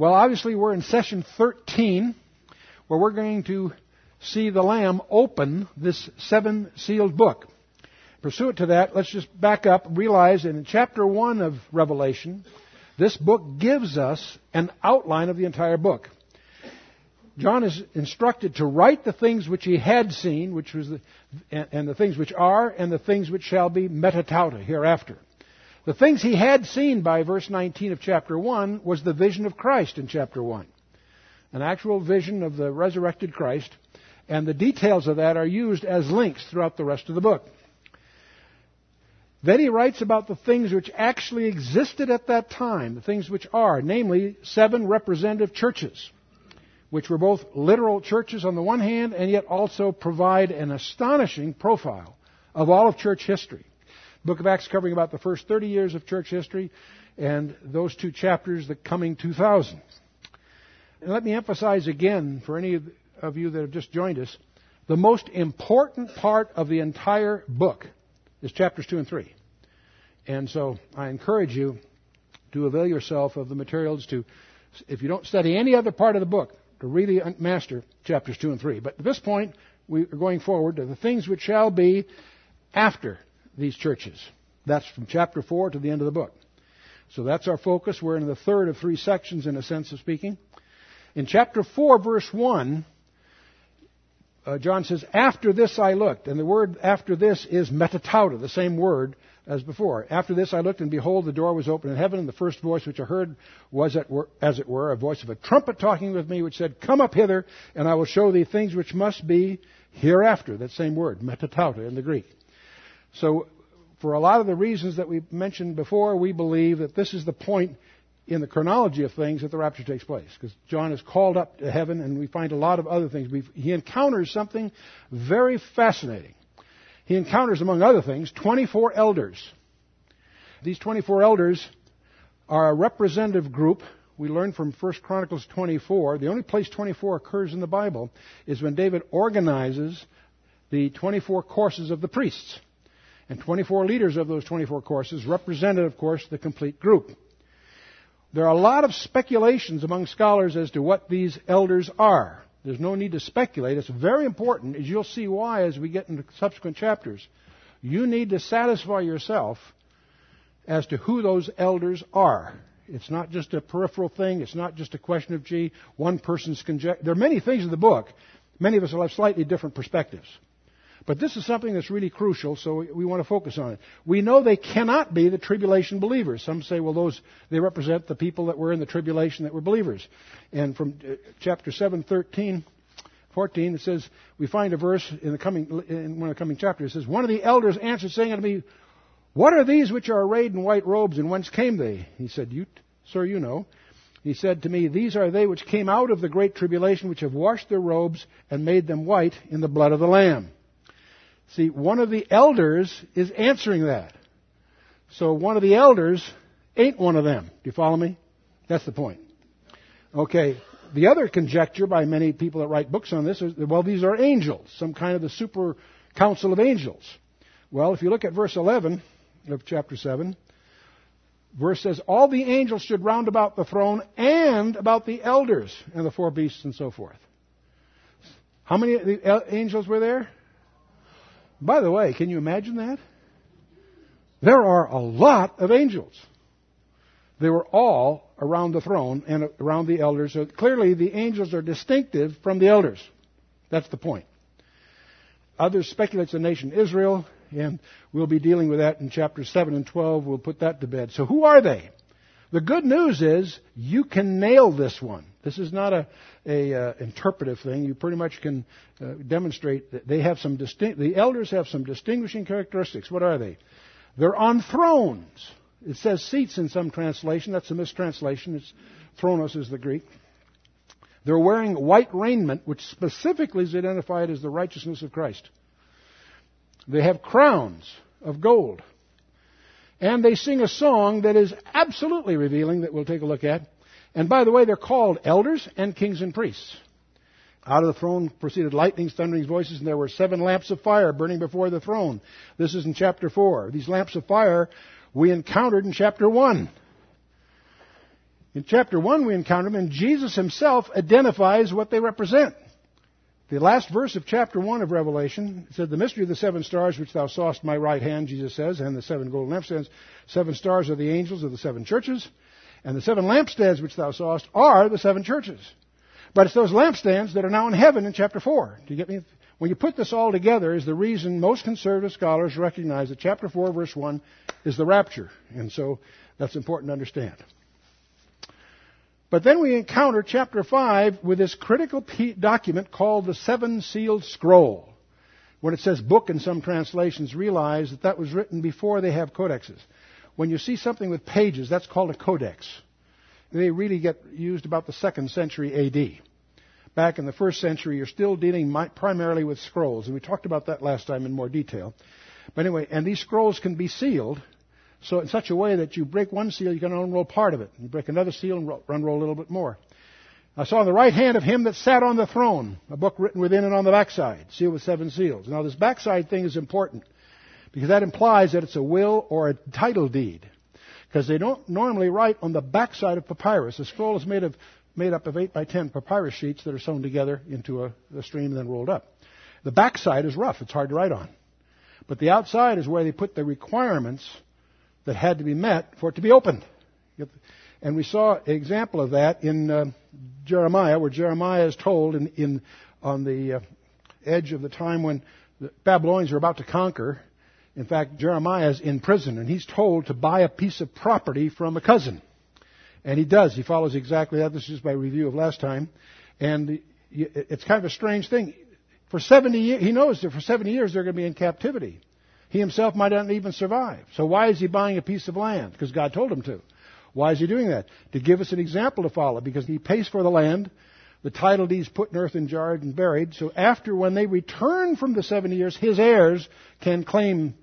Well, obviously, we're in session 13, where we're going to see the Lamb open this seven sealed book. Pursuant to that, let's just back up and realize in chapter 1 of Revelation, this book gives us an outline of the entire book. John is instructed to write the things which he had seen, which was the, and, and the things which are, and the things which shall be metatauta hereafter. The things he had seen by verse 19 of chapter 1 was the vision of Christ in chapter 1. An actual vision of the resurrected Christ, and the details of that are used as links throughout the rest of the book. Then he writes about the things which actually existed at that time, the things which are, namely, seven representative churches which were both literal churches on the one hand and yet also provide an astonishing profile of all of church history. Book of Acts covering about the first 30 years of church history and those two chapters, the coming 2000. And let me emphasize again for any of you that have just joined us, the most important part of the entire book is chapters 2 and 3. And so I encourage you to avail yourself of the materials to, if you don't study any other part of the book, to really master chapters 2 and 3. But at this point, we are going forward to the things which shall be after these churches. That's from chapter 4 to the end of the book. So that's our focus. We're in the third of three sections, in a sense of speaking. In chapter 4, verse 1, uh, John says, After this I looked. And the word after this is metatauta, the same word as before. After this I looked, and behold, the door was open in heaven, and the first voice which I heard was, as it were, a voice of a trumpet talking with me, which said, Come up hither, and I will show thee things which must be hereafter. That same word, metatauta in the Greek. So, for a lot of the reasons that we mentioned before, we believe that this is the point in the chronology of things that the rapture takes place. Because John is called up to heaven, and we find a lot of other things. he encounters something very fascinating he encounters, among other things, 24 elders. These 24 elders are a representative group. We learn from 1 Chronicles 24. The only place 24 occurs in the Bible is when David organizes the 24 courses of the priests. And 24 leaders of those 24 courses represented, of course, the complete group. There are a lot of speculations among scholars as to what these elders are. There's no need to speculate. It's very important, as you'll see why as we get into subsequent chapters. You need to satisfy yourself as to who those elders are. It's not just a peripheral thing. It's not just a question of, gee, one person's conjecture. There are many things in the book. Many of us will have slightly different perspectives. But this is something that's really crucial, so we want to focus on it. We know they cannot be the tribulation believers. Some say, well, those they represent the people that were in the tribulation that were believers. And from uh, chapter 7, 13, 14, it says, we find a verse in the coming in one of the coming chapters. It says, One of the elders answered, saying unto me, What are these which are arrayed in white robes, and whence came they? He said, You, sir, you know. He said to me, These are they which came out of the great tribulation, which have washed their robes and made them white in the blood of the Lamb. See, one of the elders is answering that. So one of the elders ain't one of them. Do you follow me? That's the point. Okay. The other conjecture by many people that write books on this is, well, these are angels, some kind of the super council of angels. Well, if you look at verse 11 of chapter 7, verse says, All the angels stood round about the throne and about the elders and the four beasts and so forth. How many angels were there? By the way, can you imagine that? There are a lot of angels. They were all around the throne and around the elders. So clearly, the angels are distinctive from the elders. That's the point. Others speculate the nation Israel, and we'll be dealing with that in chapters 7 and 12. We'll put that to bed. So, who are they? The good news is you can nail this one. This is not a, a uh, interpretive thing. You pretty much can uh, demonstrate that they have some distinct. The elders have some distinguishing characteristics. What are they? They're on thrones. It says seats in some translation. That's a mistranslation. It's thronos is the Greek. They're wearing white raiment, which specifically is identified as the righteousness of Christ. They have crowns of gold. And they sing a song that is absolutely revealing that we'll take a look at. And by the way, they're called elders and kings and priests. Out of the throne proceeded lightnings, thunderings, voices, and there were seven lamps of fire burning before the throne. This is in chapter 4. These lamps of fire we encountered in chapter 1. In chapter 1, we encounter them, and Jesus himself identifies what they represent. The last verse of chapter 1 of Revelation said, The mystery of the seven stars which thou sawest my right hand, Jesus says, and the seven golden lampstands. Seven stars are the angels of the seven churches, and the seven lampstands which thou sawest are the seven churches. But it's those lampstands that are now in heaven in chapter 4. Do you get me? When you put this all together is the reason most conservative scholars recognize that chapter 4 verse 1 is the rapture. And so that's important to understand. But then we encounter chapter 5 with this critical document called the Seven Sealed Scroll. When it says book in some translations, realize that that was written before they have codexes. When you see something with pages, that's called a codex. They really get used about the second century AD. Back in the first century, you're still dealing primarily with scrolls, and we talked about that last time in more detail. But anyway, and these scrolls can be sealed, so in such a way that you break one seal, you can unroll part of it. You break another seal and unroll a little bit more. I saw on the right hand of him that sat on the throne a book written within and on the backside, sealed with seven seals. Now this backside thing is important because that implies that it's a will or a title deed. Because they don't normally write on the backside of papyrus. A scroll is made of made up of 8 by 10 papyrus sheets that are sewn together into a, a stream and then rolled up. The backside is rough. It's hard to write on. But the outside is where they put the requirements that had to be met for it to be opened. And we saw an example of that in uh, Jeremiah, where Jeremiah is told in, in on the uh, edge of the time when the Babylonians are about to conquer. In fact, Jeremiah is in prison, and he's told to buy a piece of property from a cousin. And he does. He follows exactly that. This is by review of last time. And it's kind of a strange thing. For 70 years, he knows that for 70 years they're going to be in captivity. He himself might not even survive. So why is he buying a piece of land? Because God told him to. Why is he doing that? To give us an example to follow. Because he pays for the land. The title deeds put in earth and jarred and buried. So after, when they return from the 70 years, his heirs can claim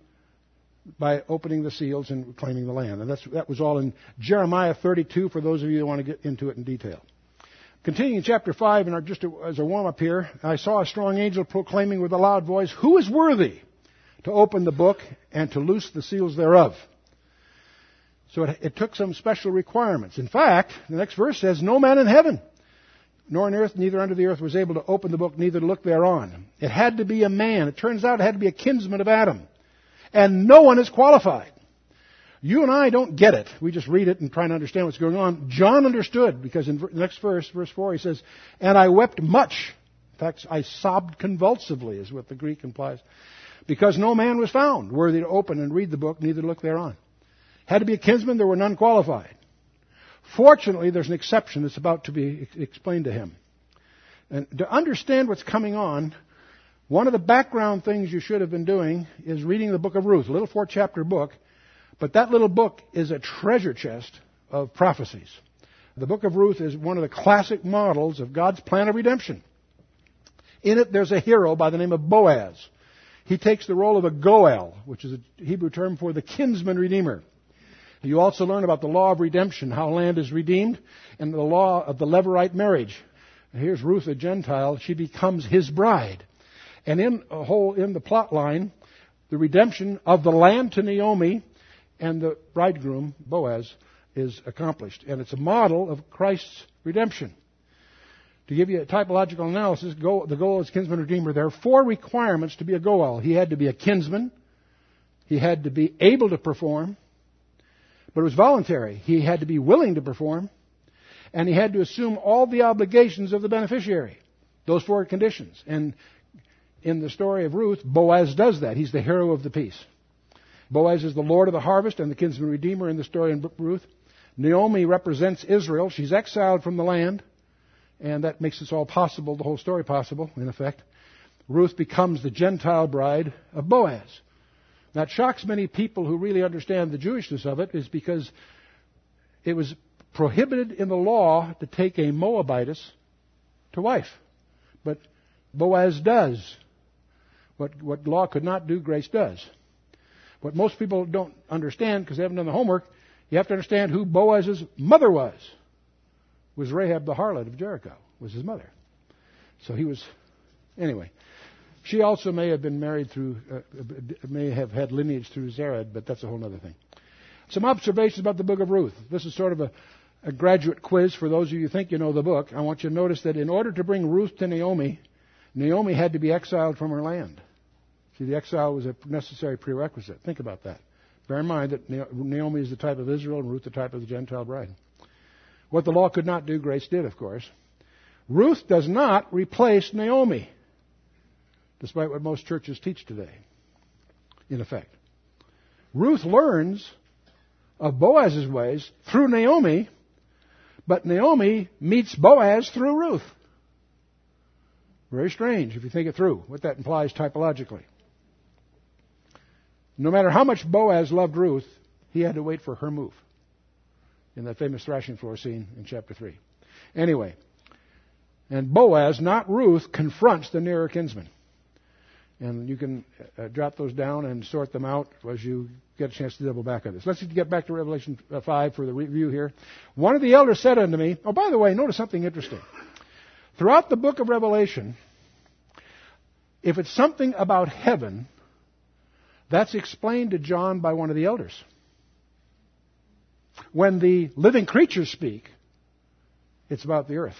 by opening the seals and claiming the land. And that was all in Jeremiah 32 for those of you who want to get into it in detail. Continuing chapter 5, and just as a warm up here, I saw a strong angel proclaiming with a loud voice, Who is worthy to open the book and to loose the seals thereof? So it, it took some special requirements. In fact, the next verse says, No man in heaven, nor in earth, neither under the earth was able to open the book, neither to look thereon. It had to be a man. It turns out it had to be a kinsman of Adam and no one is qualified. You and I don't get it. We just read it and try to understand what's going on. John understood because in the next verse, verse 4, he says, And I wept much. In fact, I sobbed convulsively, is what the Greek implies. Because no man was found worthy to open and read the book, neither look thereon. Had to be a kinsman, there were none qualified. Fortunately, there's an exception that's about to be explained to him. And to understand what's coming on, one of the background things you should have been doing is reading the book of Ruth, a little four chapter book, but that little book is a treasure chest of prophecies. The book of Ruth is one of the classic models of God's plan of redemption. In it, there's a hero by the name of Boaz. He takes the role of a Goel, which is a Hebrew term for the kinsman redeemer. You also learn about the law of redemption, how land is redeemed, and the law of the Levirate marriage. Here's Ruth, a Gentile. She becomes his bride. And in a whole in the plot line, the redemption of the land to Naomi and the bridegroom Boaz is accomplished, and it's a model of Christ's redemption. To give you a typological analysis, go, the goel is kinsman redeemer. There are four requirements to be a goel. He had to be a kinsman. He had to be able to perform, but it was voluntary. He had to be willing to perform, and he had to assume all the obligations of the beneficiary. Those four conditions. And in the story of Ruth, Boaz does that. He's the hero of the piece. Boaz is the Lord of the harvest and the kinsman redeemer in the story in Ruth. Naomi represents Israel. She's exiled from the land, and that makes this all possible, the whole story possible, in effect. Ruth becomes the Gentile bride of Boaz. That shocks many people who really understand the Jewishness of it, is because it was prohibited in the law to take a Moabitess to wife. But Boaz does. What, what law could not do, grace does. What most people don't understand because they haven't done the homework, you have to understand who Boaz's mother was. Was Rahab the harlot of Jericho? Was his mother. So he was, anyway. She also may have been married through, uh, may have had lineage through Zered, but that's a whole other thing. Some observations about the book of Ruth. This is sort of a a graduate quiz for those of you who think you know the book. I want you to notice that in order to bring Ruth to Naomi, Naomi had to be exiled from her land. See, the exile was a necessary prerequisite. Think about that. Bear in mind that Naomi is the type of Israel and Ruth the type of the Gentile bride. What the law could not do, grace did, of course. Ruth does not replace Naomi, despite what most churches teach today, in effect. Ruth learns of Boaz's ways through Naomi, but Naomi meets Boaz through Ruth. Very strange if you think it through, what that implies typologically. No matter how much Boaz loved Ruth, he had to wait for her move in that famous thrashing floor scene in chapter 3. Anyway, and Boaz, not Ruth, confronts the nearer kinsman. And you can uh, jot those down and sort them out as you get a chance to double back on this. Let's get back to Revelation uh, 5 for the review here. One of the elders said unto me, Oh, by the way, notice something interesting. Throughout the book of Revelation, if it's something about heaven, that's explained to John by one of the elders. When the living creatures speak, it's about the earth.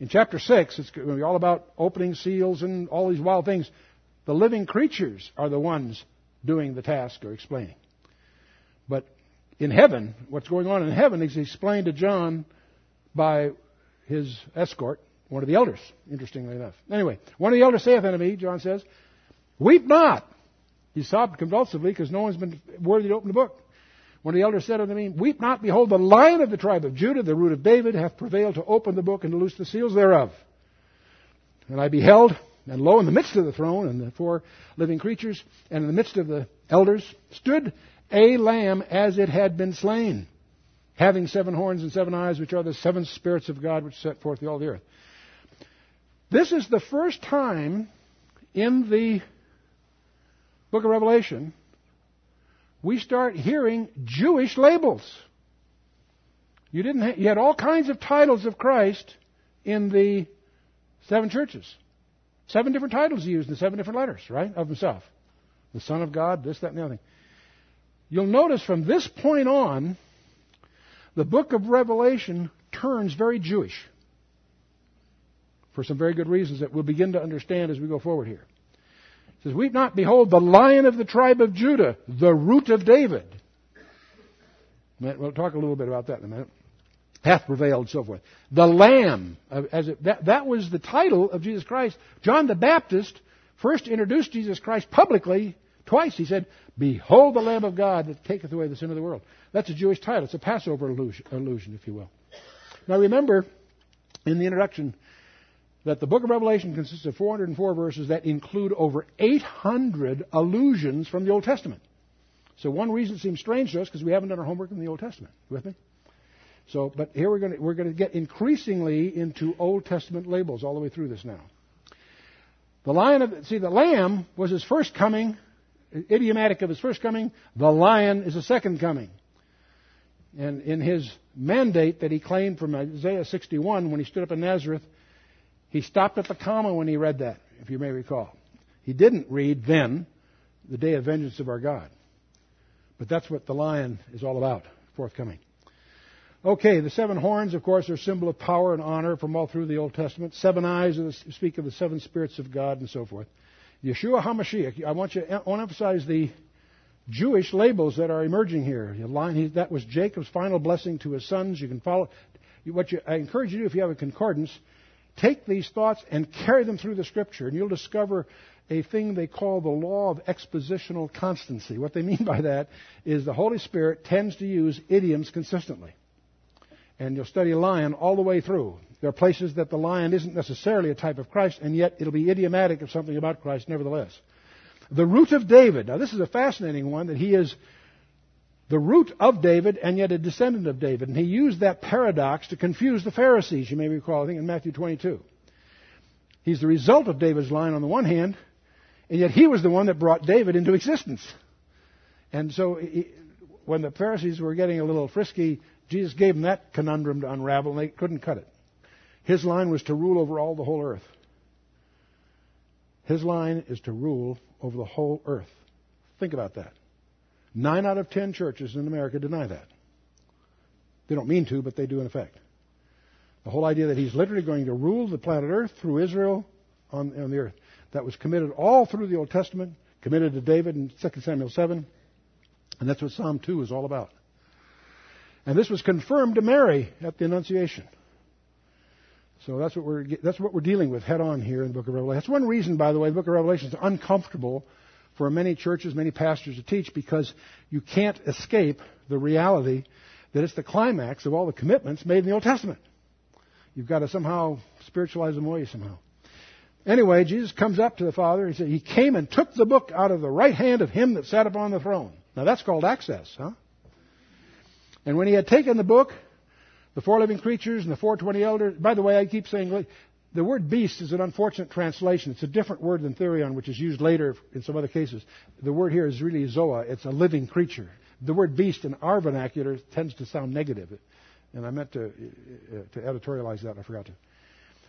In chapter 6, it's going to be all about opening seals and all these wild things. The living creatures are the ones doing the task or explaining. But in heaven, what's going on in heaven is explained to John by his escort, one of the elders, interestingly enough. Anyway, one of the elders saith unto me, John says, Weep not. He sobbed convulsively because no one's been worthy to open the book. Of the elders said unto me, Weep not, behold, the lion of the tribe of Judah, the root of David, hath prevailed to open the book and to loose the seals thereof. And I beheld, and lo, in the midst of the throne and the four living creatures, and in the midst of the elders, stood a lamb as it had been slain, having seven horns and seven eyes, which are the seven spirits of God which set forth the all the earth. This is the first time in the book of Revelation we start hearing Jewish labels. You didn't ha- you had all kinds of titles of Christ in the seven churches. Seven different titles he used in seven different letters, right, of himself. The Son of God, this, that, and the other thing. You'll notice from this point on, the book of Revelation turns very Jewish. For some very good reasons that we'll begin to understand as we go forward here says, Weep not, behold, the lion of the tribe of Judah, the root of David. We'll talk a little bit about that in a minute. Hath prevailed, so forth. The Lamb, as it, that, that was the title of Jesus Christ. John the Baptist first introduced Jesus Christ publicly twice. He said, Behold the Lamb of God that taketh away the sin of the world. That's a Jewish title. It's a Passover allusion, allusion if you will. Now remember, in the introduction, that the book of Revelation consists of 404 verses that include over 800 allusions from the Old Testament. So one reason it seems strange to us because we haven't done our homework in the Old Testament. You with me? So, but here we're going to, we're going to get increasingly into Old Testament labels all the way through this now. The lion of, see, the lamb was his first coming, idiomatic of his first coming. The lion is a second coming. And in his mandate that he claimed from Isaiah 61 when he stood up in Nazareth, he stopped at the comma when he read that, if you may recall. He didn't read then the day of vengeance of our God. But that's what the lion is all about, forthcoming. Okay, the seven horns, of course, are a symbol of power and honor from all through the Old Testament. Seven eyes speak of the seven spirits of God and so forth. Yeshua HaMashiach, I want, you, to emphasize the Jewish labels that are emerging here. That was Jacob's final blessing to his sons. You can follow. What you, I encourage you to do if you have a concordance, Take these thoughts and carry them through the Scripture, and you'll discover a thing they call the law of expositional constancy. What they mean by that is the Holy Spirit tends to use idioms consistently. And you'll study lion all the way through. There are places that the lion isn't necessarily a type of Christ, and yet it'll be idiomatic of something about Christ nevertheless. The root of David. Now, this is a fascinating one that he is the root of David and yet a descendant of David. And he used that paradox to confuse the Pharisees, you may recall, I think in Matthew 22. He's the result of David's line on the one hand, and yet he was the one that brought David into existence. And so he, when the Pharisees were getting a little frisky, Jesus gave them that conundrum to unravel, and they couldn't cut it. His line was to rule over all the whole earth. His line is to rule over the whole earth. Think about that. Nine out of ten churches in America deny that. They don't mean to, but they do in effect. The whole idea that he's literally going to rule the planet Earth through Israel on, on the earth. That was committed all through the Old Testament, committed to David in 2 Samuel 7, and that's what Psalm 2 is all about. And this was confirmed to Mary at the Annunciation. So that's what we're that's what we're dealing with head on here in the Book of Revelation. That's one reason, by the way, the Book of Revelation is uncomfortable for many churches, many pastors to teach because you can't escape the reality that it's the climax of all the commitments made in the Old Testament. You've got to somehow spiritualize them away somehow. Anyway, Jesus comes up to the Father. He said, He came and took the book out of the right hand of him that sat upon the throne. Now that's called access, huh? And when he had taken the book, the four living creatures and the four twenty elders, by the way, I keep saying the word beast is an unfortunate translation. It's a different word than therion, which is used later in some other cases. The word here is really zoa. It's a living creature. The word beast in our vernacular tends to sound negative. And I meant to, uh, to editorialize that, I forgot to.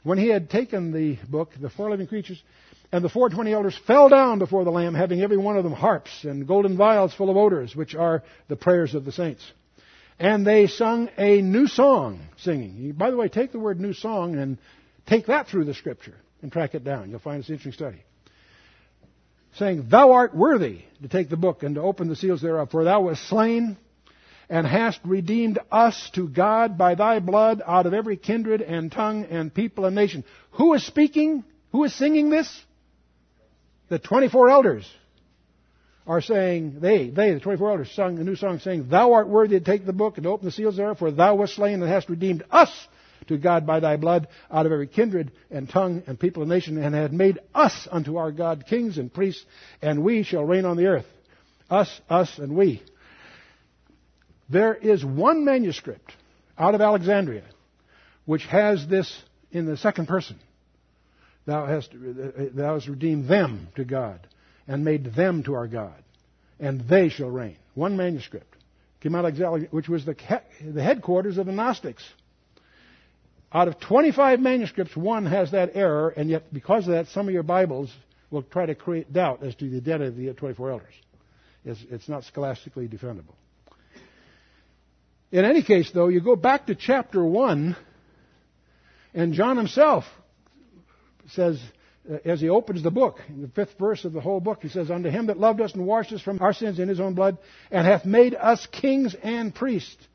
When he had taken the book, the four living creatures, and the four twenty elders fell down before the Lamb, having every one of them harps and golden vials full of odors, which are the prayers of the saints. And they sung a new song, singing. By the way, take the word new song and take that through the scripture and track it down. You'll find it's an interesting study. Saying, Thou art worthy to take the book and to open the seals thereof, for thou wast slain and hast redeemed us to God by thy blood out of every kindred and tongue and people and nation. Who is speaking? Who is singing this? The 24 elders are saying, they, they, the 24 elders, sung a new song saying, Thou art worthy to take the book and to open the seals thereof, for thou wast slain and hast redeemed us to God by thy blood out of every kindred and tongue and people and nation, and had made us unto our God kings and priests, and we shall reign on the earth. Us, us, and we. There is one manuscript out of Alexandria which has this in the second person. Thou hast, thou hast redeemed them to God and made them to our God, and they shall reign. One manuscript came out of Alexandria, which was the, the headquarters of the Gnostics. Out of 25 manuscripts, one has that error, and yet because of that, some of your Bibles will try to create doubt as to the identity of the 24 elders. It's, it's not scholastically defendable. In any case, though, you go back to chapter 1, and John himself says, uh, as he opens the book, in the fifth verse of the whole book, he says, Unto him that loved us and washed us from our sins in his own blood, and hath made us kings and priests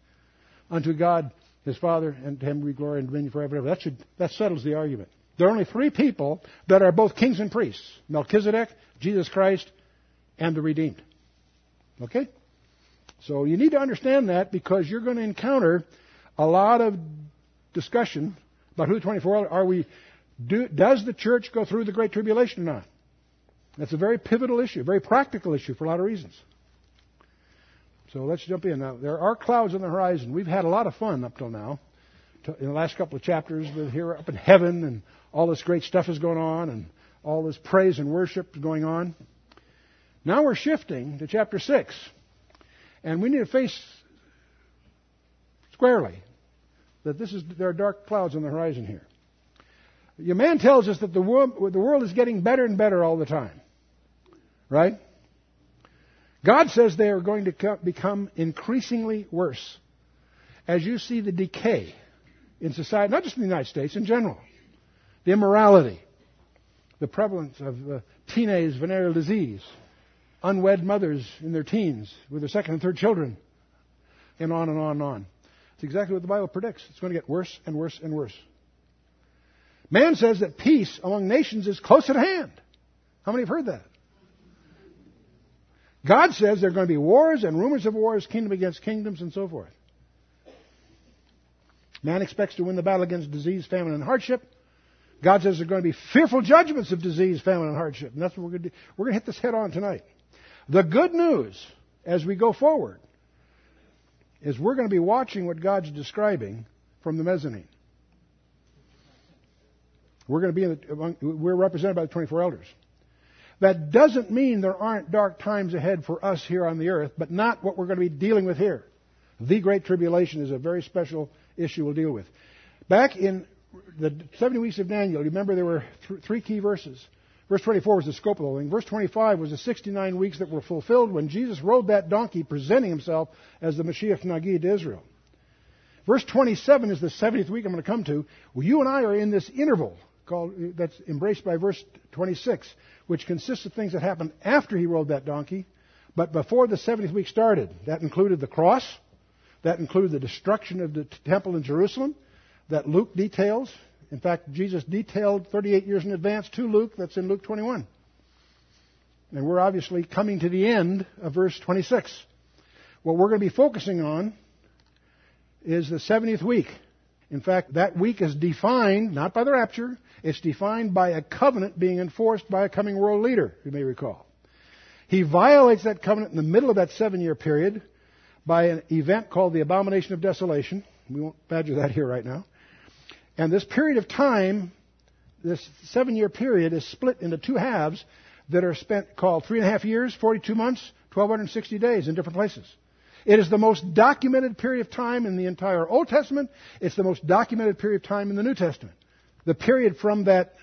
unto God his Father, and to him we glory and dominion forever and ever. That, should, that settles the argument. There are only three people that are both kings and priests Melchizedek, Jesus Christ, and the redeemed. Okay? So you need to understand that because you're going to encounter a lot of discussion about who the 24 are. We do, does the church go through the Great Tribulation or not? That's a very pivotal issue, a very practical issue for a lot of reasons. So let's jump in. Now, there are clouds on the horizon. We've had a lot of fun up till now. In the last couple of chapters, we're here up in heaven, and all this great stuff is going on, and all this praise and worship is going on. Now we're shifting to chapter 6. And we need to face squarely that this is, there are dark clouds on the horizon here. Your man tells us that the world, the world is getting better and better all the time. Right? God says they are going to become increasingly worse as you see the decay in society, not just in the United States, in general. The immorality, the prevalence of uh, teenage venereal disease, unwed mothers in their teens with their second and third children, and on and on and on. It's exactly what the Bible predicts. It's going to get worse and worse and worse. Man says that peace among nations is close at hand. How many have heard that? God says there are going to be wars and rumors of wars, kingdom against kingdoms, and so forth. Man expects to win the battle against disease, famine, and hardship. God says there are going to be fearful judgments of disease, famine, and hardship. And that's what we're going to do. We're going to hit this head on tonight. The good news as we go forward is we're going to be watching what God's describing from the mezzanine. We're going to be the, among, we're represented by the 24 elders. That doesn't mean there aren't dark times ahead for us here on the earth, but not what we're going to be dealing with here. The Great Tribulation is a very special issue we'll deal with. Back in the 70 weeks of Daniel, remember there were th- three key verses. Verse 24 was the scope of the thing. Verse 25 was the 69 weeks that were fulfilled when Jesus rode that donkey presenting himself as the Mashiach Nagid to Israel. Verse 27 is the 70th week I'm going to come to. Well, you and I are in this interval called, that's embraced by verse 26, which consists of things that happened after he rode that donkey, but before the 70th week started. That included the cross. That included the destruction of the temple in Jerusalem that Luke details. In fact, Jesus detailed 38 years in advance to Luke. That's in Luke 21. And we're obviously coming to the end of verse 26. What we're going to be focusing on is the 70th week. In fact, that week is defined not by the rapture, it's defined by a covenant being enforced by a coming world leader, you may recall. He violates that covenant in the middle of that seven year period by an event called the Abomination of Desolation. We won't badger that here right now. And this period of time, this seven year period, is split into two halves that are spent called three and a half years, 42 months, 1260 days in different places. It is the most documented period of time in the entire Old Testament. It's the most documented period of time in the New Testament. The period from that,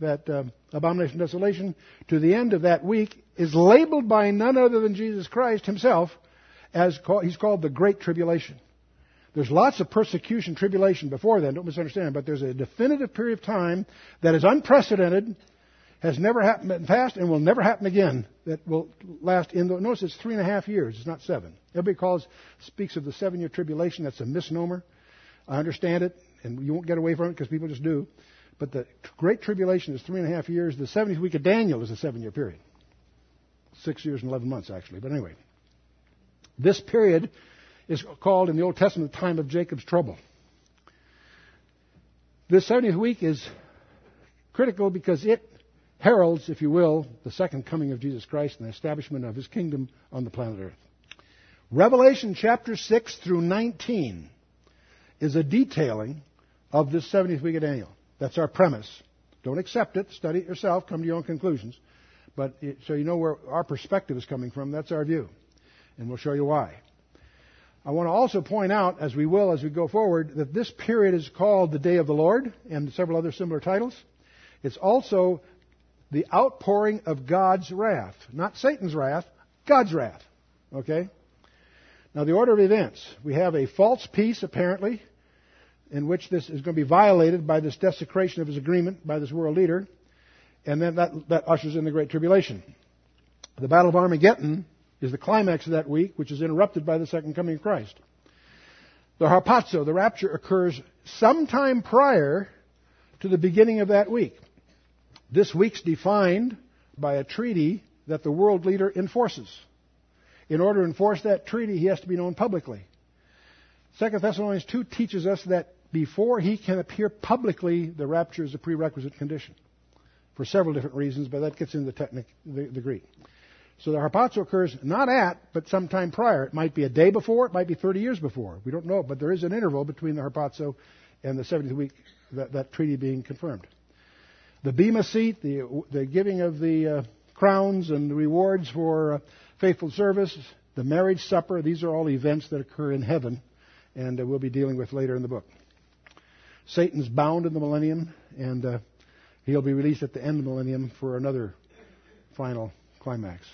that um, abomination desolation to the end of that week is labeled by none other than Jesus Christ himself as called, he's called the Great Tribulation. There's lots of persecution, tribulation before then, don't misunderstand, but there's a definitive period of time that is unprecedented has never happened in the past and will never happen again that will last in the, notice it's three and a half years, it's not seven. Everybody calls, speaks of the seven year tribulation, that's a misnomer. I understand it, and you won't get away from it because people just do. But the Great Tribulation is three and a half years. The 70th week of Daniel is a seven year period. Six years and 11 months, actually. But anyway, this period is called in the Old Testament the time of Jacob's trouble. This 70th week is critical because it heralds, if you will, the second coming of Jesus Christ and the establishment of his kingdom on the planet Earth. Revelation chapter 6 through 19 is a detailing of this 70th week of Daniel. That's our premise. Don't accept it, study it yourself, come to your own conclusions. But it, so you know where our perspective is coming from, that's our view. And we'll show you why. I want to also point out, as we will as we go forward, that this period is called the Day of the Lord and several other similar titles. It's also the outpouring of God's wrath. Not Satan's wrath, God's wrath. Okay? Now, the order of events. We have a false peace, apparently, in which this is going to be violated by this desecration of his agreement by this world leader. And then that, that ushers in the Great Tribulation. The Battle of Armageddon is the climax of that week, which is interrupted by the second coming of Christ. The harpazo, the rapture, occurs sometime prior to the beginning of that week. This week's defined by a treaty that the world leader enforces. In order to enforce that treaty, he has to be known publicly. 2 Thessalonians 2 teaches us that before he can appear publicly, the rapture is a prerequisite condition. For several different reasons, but that gets into the, technic, the, the Greek. So the harpazo occurs not at, but sometime prior. It might be a day before, it might be 30 years before. We don't know, but there is an interval between the harpazo and the 70th week, that, that treaty being confirmed the Bema seat, the, the giving of the uh, crowns and the rewards for uh, faithful service, the marriage supper, these are all events that occur in heaven and uh, we'll be dealing with later in the book. Satan's bound in the millennium and uh, he'll be released at the end of the millennium for another final climax.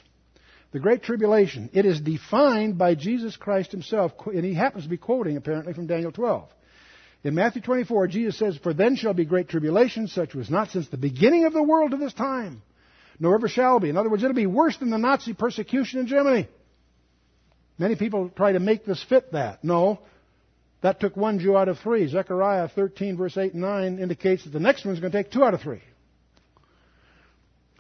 The Great Tribulation, it is defined by Jesus Christ himself, and he happens to be quoting apparently from Daniel 12. In Matthew 24, Jesus says, For then shall be great tribulation, such was not since the beginning of the world to this time, nor ever shall be. In other words, it'll be worse than the Nazi persecution in Germany. Many people try to make this fit that. No. That took one Jew out of three. Zechariah 13, verse 8 and 9 indicates that the next one's going to take two out of three.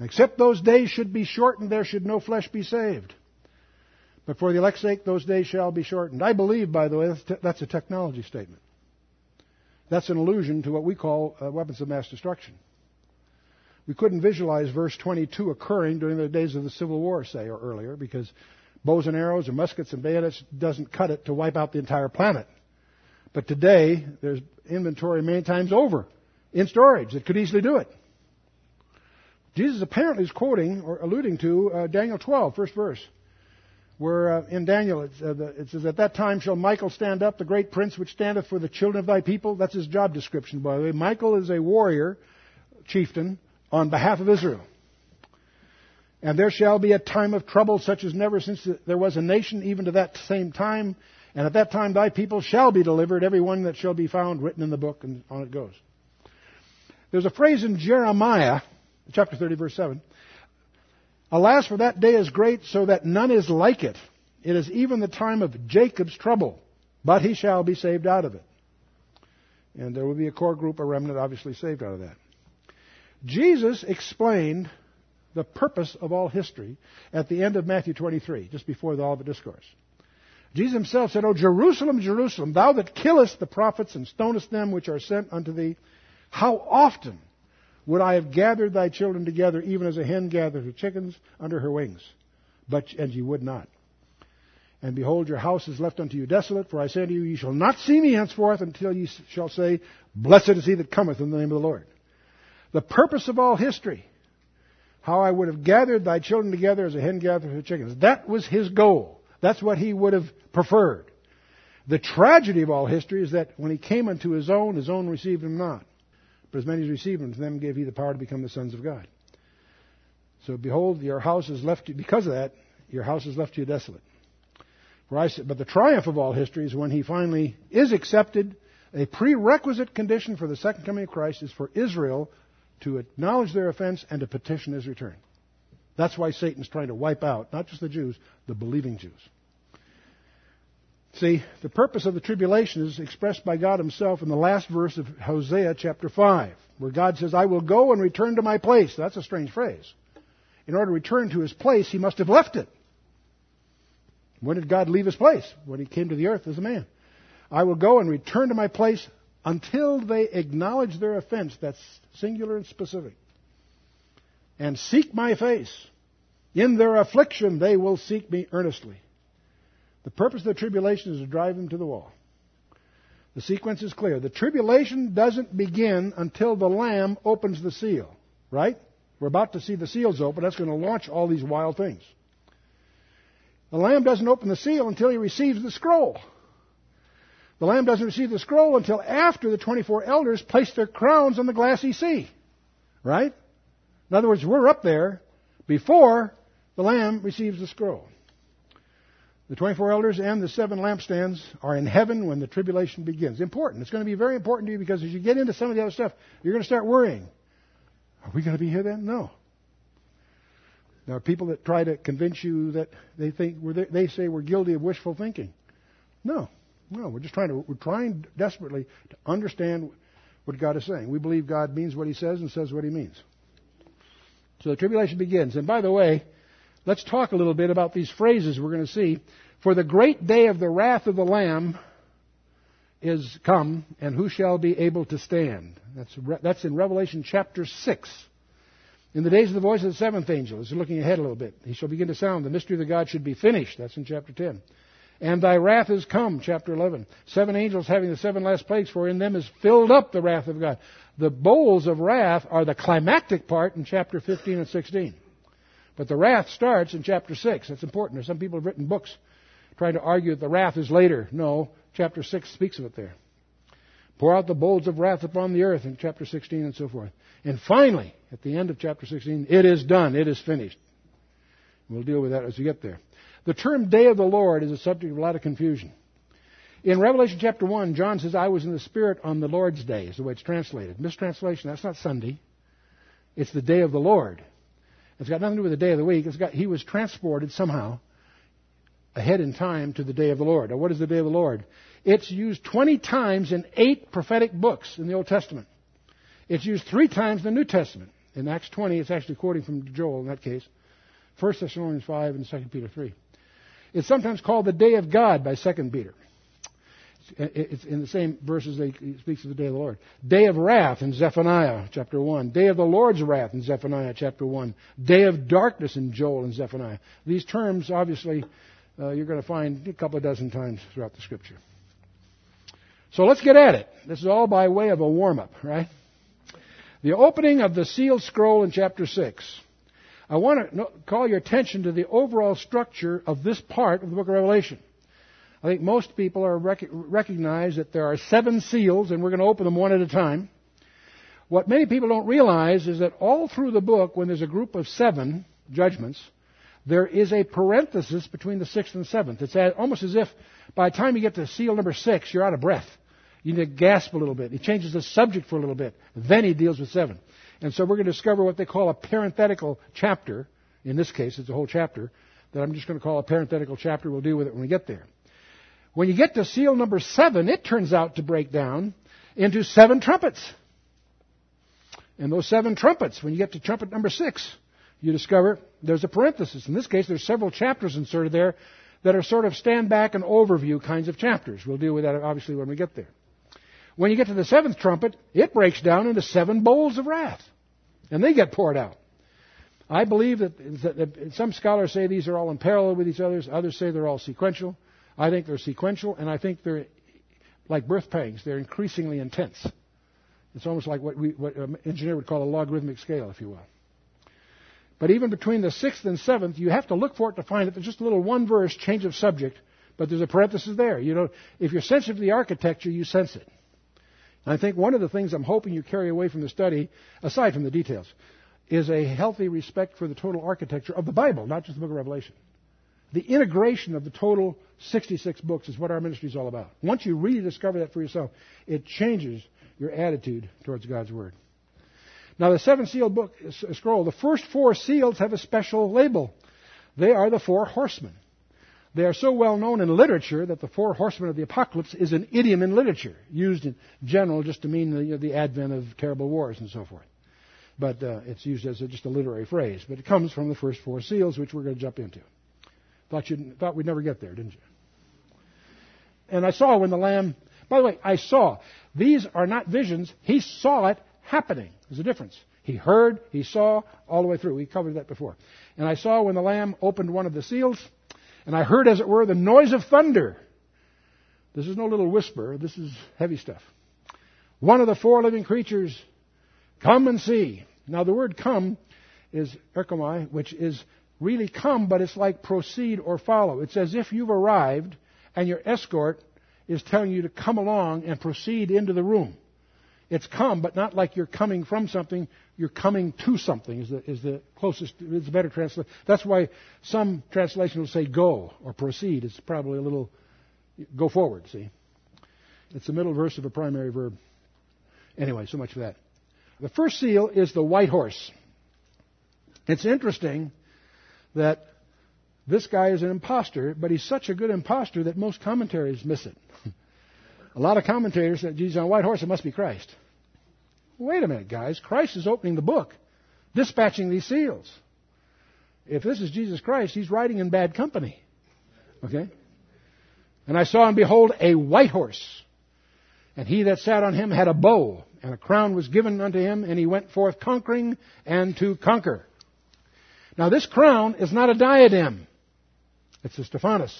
Except those days should be shortened, there should no flesh be saved. But for the elect's sake, those days shall be shortened. I believe, by the way, that's a technology statement. That's an allusion to what we call uh, weapons of mass destruction. We couldn't visualize verse 22 occurring during the days of the Civil War, say, or earlier, because bows and arrows or muskets and bayonets doesn't cut it to wipe out the entire planet. But today, there's inventory many times over in storage that could easily do it. Jesus apparently is quoting or alluding to uh, Daniel 12, first verse where uh, in Daniel uh, the, it, says, At that time shall Michael stand up, the great prince which standeth for the children of thy people. That's his job description, by the way. Michael is a warrior, chieftain, on behalf of Israel. And there shall be a time of trouble such as never since there was a nation, even to that same time. And at that time thy people shall be delivered, every one that shall be found written in the book, and on it goes. There's a phrase in Jeremiah, chapter 30, verse 7. Alas, for that day is great, so that none is like it. It is even the time of Jacob's trouble, but he shall be saved out of it. And there will be a core group, a remnant, obviously saved out of that. Jesus explained the purpose of all history at the end of Matthew 23, just before the Olivet Discourse. Jesus himself said, O Jerusalem, Jerusalem, thou that killest the prophets and stonest them which are sent unto thee, how often would I have gathered thy children together, even as a hen gathers her chickens under her wings? But, and ye would not. And behold, your house is left unto you desolate, for I say unto you, ye shall not see me henceforth until ye shall say, Blessed is he that cometh in the name of the Lord. The purpose of all history, how I would have gathered thy children together as a hen gathers her chickens. That was his goal. That's what he would have preferred. The tragedy of all history is that when he came unto his own, his own received him not. But as many as received him, to them gave he the power to become the sons of God. So behold, your house is left to you, because of that, your house is left to you desolate. For I said, but the triumph of all history is when he finally is accepted. A prerequisite condition for the second coming of Christ is for Israel to acknowledge their offense and to petition his return. That's why Satan's trying to wipe out, not just the Jews, the believing Jews. See, the purpose of the tribulation is expressed by God Himself in the last verse of Hosea chapter 5, where God says, I will go and return to my place. That's a strange phrase. In order to return to His place, He must have left it. When did God leave His place? When He came to the earth as a man. I will go and return to my place until they acknowledge their offense. That's singular and specific. And seek my face. In their affliction, they will seek me earnestly. The purpose of the tribulation is to drive them to the wall. The sequence is clear. The tribulation doesn't begin until the Lamb opens the seal, right? We're about to see the seals open. That's going to launch all these wild things. The Lamb doesn't open the seal until he receives the scroll. The Lamb doesn't receive the scroll until after the 24 elders place their crowns on the glassy sea, right? In other words, we're up there before the Lamb receives the scroll. The 24 elders and the seven lampstands are in heaven when the tribulation begins. Important. It's going to be very important to you because as you get into some of the other stuff, you're going to start worrying. Are we going to be here then? No. There are people that try to convince you that they think they say we're guilty of wishful thinking. No, no. We're just trying to we're trying desperately to understand what God is saying. We believe God means what He says and says what He means. So the tribulation begins. And by the way, let's talk a little bit about these phrases we're going to see. For the great day of the wrath of the Lamb is come, and who shall be able to stand? That's, that's in Revelation chapter 6. In the days of the voice of the seventh angel, is looking ahead a little bit. He shall begin to sound. The mystery of the God should be finished. That's in chapter 10. And thy wrath is come, chapter 11. Seven angels having the seven last plagues, for in them is filled up the wrath of God. The bowls of wrath are the climactic part in chapter 15 and 16. But the wrath starts in chapter 6. That's important. There's some people have written books trying to argue that the wrath is later. No, chapter 6 speaks of it there. Pour out the bowls of wrath upon the earth in chapter 16 and so forth. And finally, at the end of chapter 16, it is done. It is finished. We'll deal with that as we get there. The term day of the Lord is a subject of a lot of confusion. In Revelation chapter 1, John says, I was in the Spirit on the Lord's day, is the way it's translated. Mistranslation, that's not Sunday. It's the day of the Lord. It's got nothing to do with the day of the week. It's got, he was transported somehow ahead in time to the day of the Lord. Now, what is the day of the Lord? It's used 20 times in eight prophetic books in the Old Testament. It's used three times in the New Testament. In Acts 20, it's actually quoting from Joel in that case. 1 Thessalonians 5 and 2 Peter 3. It's sometimes called the day of God by 2 Peter. It's in the same verses that he speaks of the day of the Lord. Day of wrath in Zephaniah chapter 1. Day of the Lord's wrath in Zephaniah chapter 1. Day of darkness in Joel and Zephaniah. These terms, obviously, uh, you're going to find a couple of dozen times throughout the scripture. So let's get at it. This is all by way of a warm up, right? The opening of the sealed scroll in chapter 6. I want to call your attention to the overall structure of this part of the book of Revelation. I think most people are rec- recognize that there are seven seals, and we're going to open them one at a time. What many people don't realize is that all through the book, when there's a group of seven judgments, there is a parenthesis between the sixth and seventh. It's almost as if by the time you get to seal number six, you're out of breath. You need to gasp a little bit. He changes the subject for a little bit. Then he deals with seven. And so we're going to discover what they call a parenthetical chapter. In this case, it's a whole chapter that I'm just going to call a parenthetical chapter. We'll deal with it when we get there. When you get to seal number seven, it turns out to break down into seven trumpets. And those seven trumpets, when you get to trumpet number six, you discover there's a parenthesis. In this case, there's several chapters inserted there that are sort of stand back and overview kinds of chapters. We'll deal with that obviously when we get there. When you get to the seventh trumpet, it breaks down into seven bowls of wrath. And they get poured out. I believe that, some scholars say these are all in parallel with each other. Others say they're all sequential. I think they're sequential, and I think they're like birth pangs. They're increasingly intense. It's almost like what, we, what an engineer would call a logarithmic scale, if you will. But even between the sixth and seventh, you have to look for it to find it. There's just a little one verse change of subject, but there's a parenthesis there. You know, if you're sensitive to the architecture, you sense it. And I think one of the things I'm hoping you carry away from the study, aside from the details, is a healthy respect for the total architecture of the Bible, not just the book of Revelation. The integration of the total 66 books is what our ministry is all about. Once you really discover that for yourself, it changes your attitude towards God's Word. Now, the seven sealed book scroll, the first four seals have a special label. They are the four horsemen. They are so well known in literature that the four horsemen of the apocalypse is an idiom in literature, used in general just to mean the, you know, the advent of terrible wars and so forth. But uh, it's used as a, just a literary phrase. But it comes from the first four seals, which we're going to jump into. Thought you thought we'd never get there, didn't you? And I saw when the lamb. By the way, I saw. These are not visions. He saw it happening. There's a difference. He heard, he saw, all the way through. We covered that before. And I saw when the Lamb opened one of the seals, and I heard, as it were, the noise of thunder. This is no little whisper, this is heavy stuff. One of the four living creatures, come and see. Now, the word come is erchomai, which is really come, but it's like proceed or follow. It's as if you've arrived and your escort is telling you to come along and proceed into the room. It's come, but not like you're coming from something. You're coming to something. Is the is the closest. It's a better translation. That's why some translations will say go or proceed. It's probably a little go forward. See, it's the middle voice of a primary verb. Anyway, so much for that. The first seal is the white horse. It's interesting that this guy is an impostor, but he's such a good impostor that most commentaries miss it. a lot of commentators said, Jesus on a white horse, it must be Christ. Wait a minute, guys. Christ is opening the book, dispatching these seals. If this is Jesus Christ, he's riding in bad company. Okay? And I saw and behold a white horse. And he that sat on him had a bow, and a crown was given unto him, and he went forth conquering and to conquer. Now this crown is not a diadem. It's a Stephanos.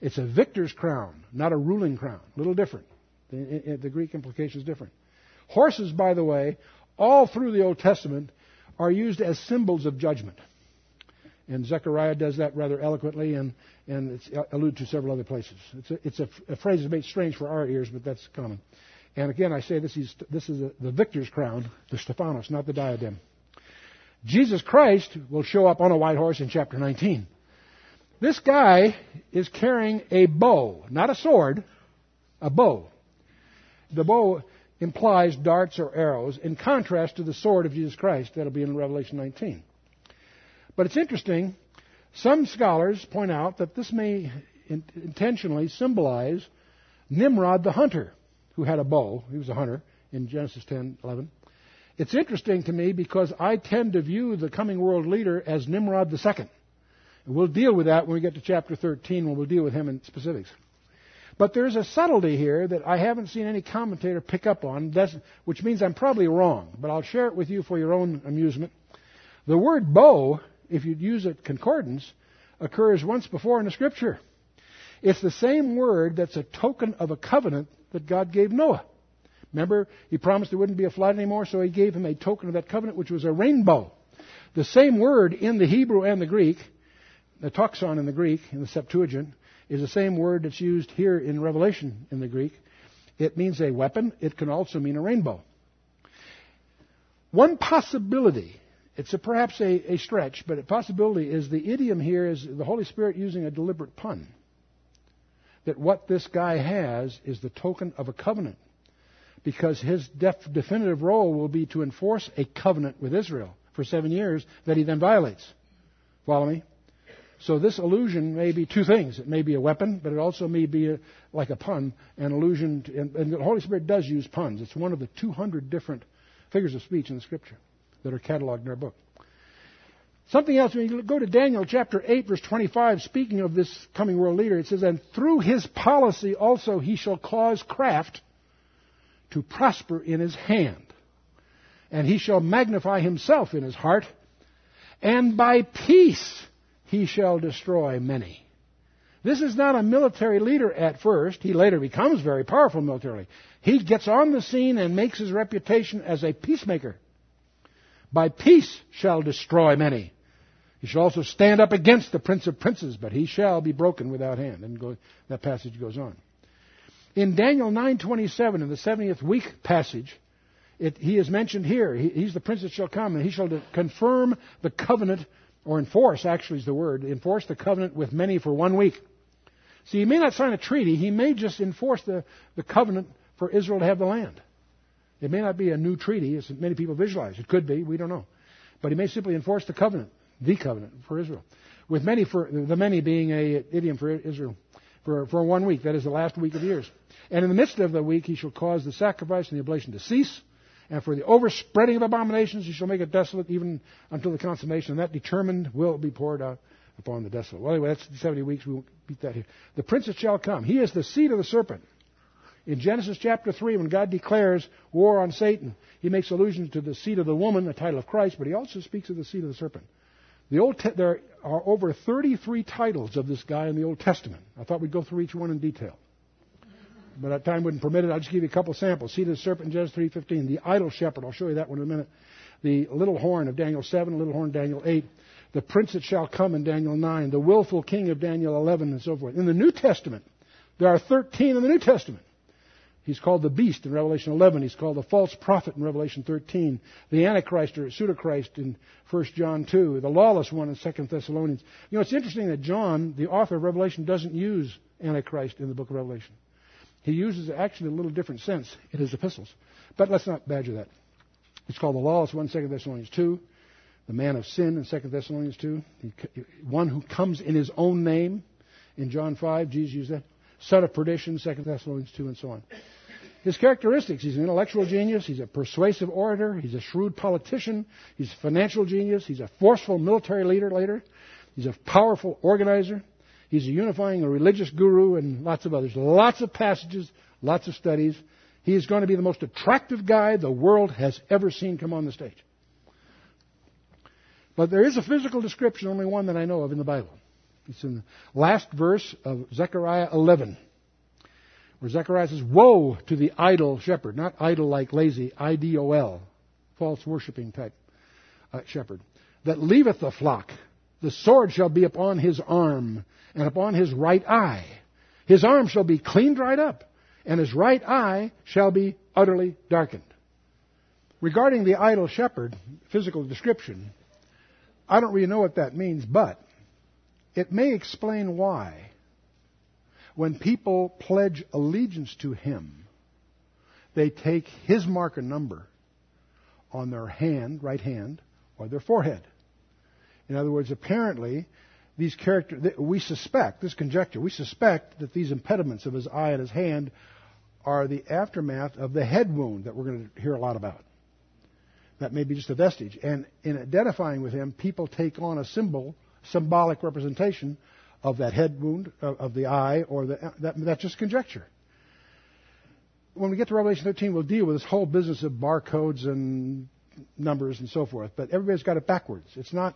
It's a victor's crown, not a ruling crown. A little different. The, the Greek implication is different. Horses, by the way, all through the Old Testament are used as symbols of judgment. And Zechariah does that rather eloquently, and, and it's uh, alluded to several other places. It's, a, it's a, a phrase that's made strange for our ears, but that's common. And again, I say this is, this is a, the victor's crown, the Stephanos, not the diadem. Jesus Christ will show up on a white horse in chapter 19. This guy is carrying a bow, not a sword, a bow. The bow implies darts or arrows, in contrast to the sword of Jesus Christ. That'll be in Revelation 19. But it's interesting. Some scholars point out that this may in- intentionally symbolize Nimrod the hunter, who had a bow. He was a hunter in Genesis 10 11. It's interesting to me because I tend to view the coming world leader as Nimrod second. And we'll deal with that when we get to chapter 13, when we'll deal with him in specifics. But there's a subtlety here that I haven't seen any commentator pick up on, which means I'm probably wrong, but I'll share it with you for your own amusement. The word bow, if you'd use it concordance, occurs once before in the scripture. It's the same word that's a token of a covenant that God gave Noah. Remember, he promised there wouldn't be a flood anymore, so he gave him a token of that covenant, which was a rainbow. The same word in the Hebrew and the Greek, the toxon in the Greek, in the Septuagint, is the same word that's used here in Revelation in the Greek. It means a weapon. It can also mean a rainbow. One possibility it's a, perhaps a, a stretch, but a possibility is the idiom here is the Holy Spirit using a deliberate pun. That what this guy has is the token of a covenant. Because his def- definitive role will be to enforce a covenant with Israel for seven years that he then violates. Follow me? So this illusion may be two things. It may be a weapon, but it also may be a, like a pun, an illusion. To, and, and the Holy Spirit does use puns. It's one of the 200 different figures of speech in the Scripture that are cataloged in our book. Something else, when you go to Daniel chapter 8, verse 25, speaking of this coming world leader, it says, And through his policy also he shall cause craft to prosper in his hand. And he shall magnify himself in his heart, and by peace he shall destroy many. This is not a military leader at first. He later becomes very powerful militarily. He gets on the scene and makes his reputation as a peacemaker. By peace shall destroy many. He shall also stand up against the prince of princes, but he shall be broken without hand. And go, that passage goes on. In Daniel 9:27, in the 70th week passage, it, he is mentioned here. He, he's the prince that shall come, and he shall confirm the covenant, or enforce, actually is the word, enforce the covenant with many for one week. See, he may not sign a treaty. He may just enforce the, the covenant for Israel to have the land. It may not be a new treaty, as many people visualize. It could be. We don't know. But he may simply enforce the covenant, the covenant for Israel, with many for the many being a idiom for Israel for, for one week. That is the last week of years. And in the midst of the week, he shall cause the sacrifice and the oblation to cease. And for the overspreading of abominations, he shall make it desolate even until the consummation. And that determined will be poured out upon the desolate. Well, anyway, that's 70 weeks. We won't beat that here. The prince shall come. He is the seed of the serpent. In Genesis chapter 3, when God declares war on Satan, he makes allusion to the seed of the woman, the title of Christ, but he also speaks of the seed of the serpent. The Old Te- there are over 33 titles of this guy in the Old Testament. I thought we'd go through each one in detail. But our time wouldn't permit it. I'll just give you a couple samples. See the serpent in Genesis 3.15. The idol shepherd. I'll show you that one in a minute. The little horn of Daniel 7. Little horn Daniel 8. The prince that shall come in Daniel 9. The willful king of Daniel 11 and so forth. In the New Testament, there are 13 in the New Testament. He's called the beast in Revelation 11. He's called the false prophet in Revelation 13. The Antichrist or Pseudochrist in 1 John 2. The lawless one in 2 Thessalonians. You know, it's interesting that John, the author of Revelation, doesn't use Antichrist in the book of Revelation. He uses it actually a little different sense in his epistles. But let's not badger that. It's called the lawless one, 2 Thessalonians 2. The man of sin in 2 Thessalonians 2. The One who comes in his own name in John 5. Jesus used that son of perdition, 2 Thessalonians 2, and so on. His characteristics, he's an intellectual genius, he's a persuasive orator, he's a shrewd politician, he's a financial genius, he's a forceful military leader later, he's a powerful organizer, he's a unifying a religious guru, and lots of others. Lots of passages, lots of studies. He is going to be the most attractive guy the world has ever seen come on the stage. But there is a physical description, only one that I know of in the Bible. It's in the last verse of Zechariah 11, where Zechariah says, Woe to the idol shepherd, not idol like lazy, I D O L, false worshipping type uh, shepherd, that leaveth the flock. The sword shall be upon his arm and upon his right eye. His arm shall be clean dried up, and his right eye shall be utterly darkened. Regarding the idol shepherd, physical description, I don't really know what that means, but it may explain why, when people pledge allegiance to him, they take his mark and number on their hand, right hand, or their forehead. In other words, apparently, these characters, we suspect, this conjecture, we suspect that these impediments of his eye and his hand are the aftermath of the head wound that we're going to hear a lot about. That may be just a vestige. And in identifying with him, people take on a symbol symbolic representation of that head wound of the eye, or the, that, that's just conjecture. When we get to Revelation 13, we'll deal with this whole business of barcodes and numbers and so forth. But everybody's got it backwards. It's not.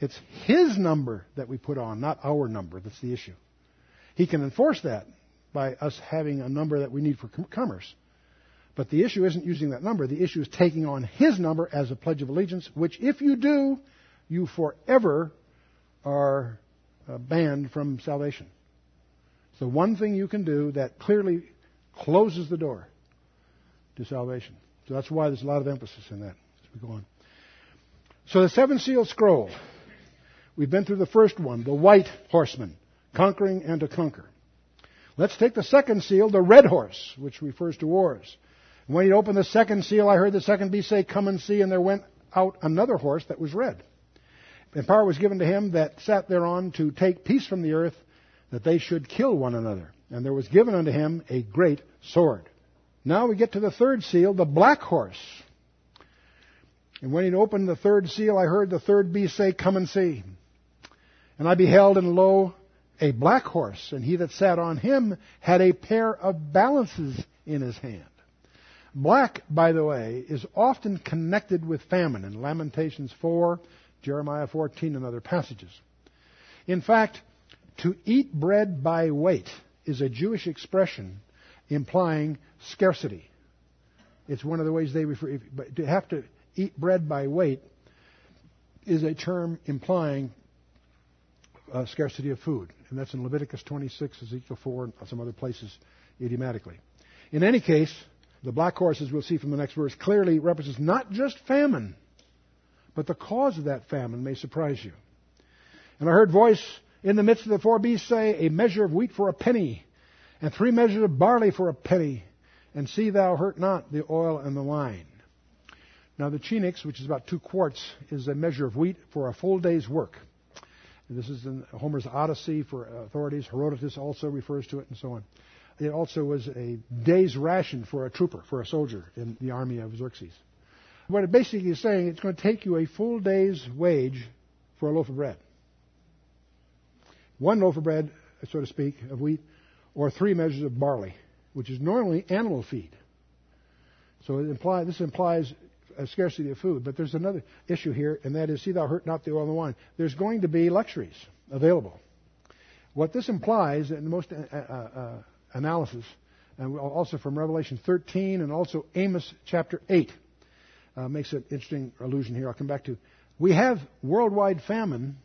It's his number that we put on, not our number. That's the issue. He can enforce that by us having a number that we need for commerce. But the issue isn't using that number. The issue is taking on his number as a pledge of allegiance, which, if you do, you forever are uh, banned from salvation. It's the one thing you can do that clearly closes the door to salvation. So that's why there's a lot of emphasis in that as we go on. So the seven seal scroll. We've been through the first one, the white horseman, conquering and to conquer. Let's take the second seal, the red horse, which refers to wars. when he opened the second seal, I heard the second beast say, Come and see, and there went out another horse that was red. And power was given to him that sat thereon to take peace from the earth, that they should kill one another. And there was given unto him a great sword. Now we get to the third seal, the black horse. And when he opened the third seal, I heard the third beast say, Come and see. And I beheld, and lo, a black horse, and he that sat on him had a pair of balances in his hand. Black, by the way, is often connected with famine in Lamentations 4, Jeremiah 14, and other passages. In fact, to eat bread by weight is a Jewish expression implying scarcity. It's one of the ways they refer. But to have to eat bread by weight is a term implying uh, scarcity of food, and that's in Leviticus 26, Ezekiel 4, and some other places idiomatically. In any case, the black horse, as we'll see from the next verse, clearly represents not just famine, but the cause of that famine may surprise you. And I heard voice in the midst of the four beasts say, A measure of wheat for a penny, and three measures of barley for a penny, and see thou hurt not the oil and the wine. Now the chenix, which is about two quarts, is a measure of wheat for a full day's work. This is in Homer's Odyssey for authorities. Herodotus also refers to it, and so on. It also was a day's ration for a trooper, for a soldier in the army of Xerxes. What it basically is saying, it's going to take you a full day's wage for a loaf of bread. One loaf of bread, so to speak, of wheat, or three measures of barley, which is normally animal feed. So it imply, this implies a scarcity of food. But there's another issue here, and that is, see thou hurt not the oil and the wine. There's going to be luxuries available. What this implies, in most uh, uh, uh, analysis, and also from Revelation 13 and also Amos chapter 8, uh, makes an interesting allusion here. I'll come back to. We have worldwide famine,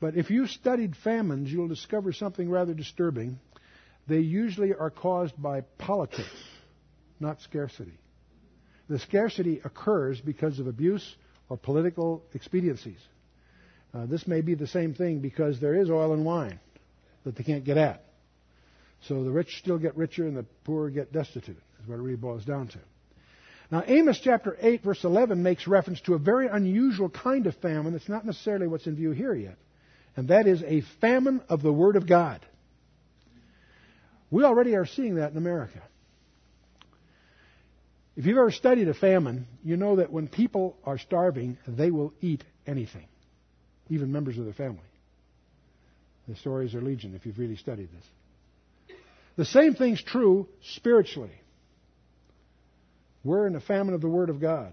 but if you studied famines, you'll discover something rather disturbing. They usually are caused by politics, not scarcity. The scarcity occurs because of abuse or political expediencies. Uh, this may be the same thing because there is oil and wine that they can't get at. So the rich still get richer and the poor get destitute, is what it really boils down to. Now, Amos chapter 8, verse 11 makes reference to a very unusual kind of famine that's not necessarily what's in view here yet. And that is a famine of the Word of God. We already are seeing that in America. If you've ever studied a famine, you know that when people are starving, they will eat anything, even members of their family. The stories are legion if you've really studied this. The same thing's true spiritually. We're in a famine of the Word of God.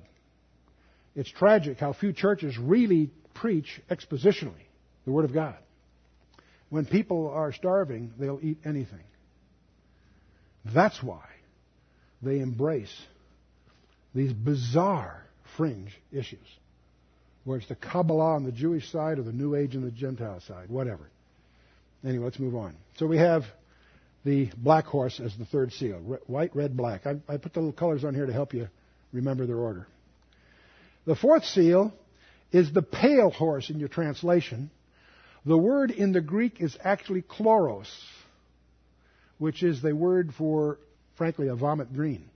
It's tragic how few churches really preach expositionally the Word of God. When people are starving, they'll eat anything. That's why they embrace these bizarre fringe issues, where it's the Kabbalah on the Jewish side or the New Age on the Gentile side, whatever. Anyway, let's move on. So we have the black horse as the third seal white, red, black. I, I put the little colors on here to help you remember their order. The fourth seal is the pale horse in your translation. The word in the Greek is actually chloros, which is the word for, frankly, a vomit green.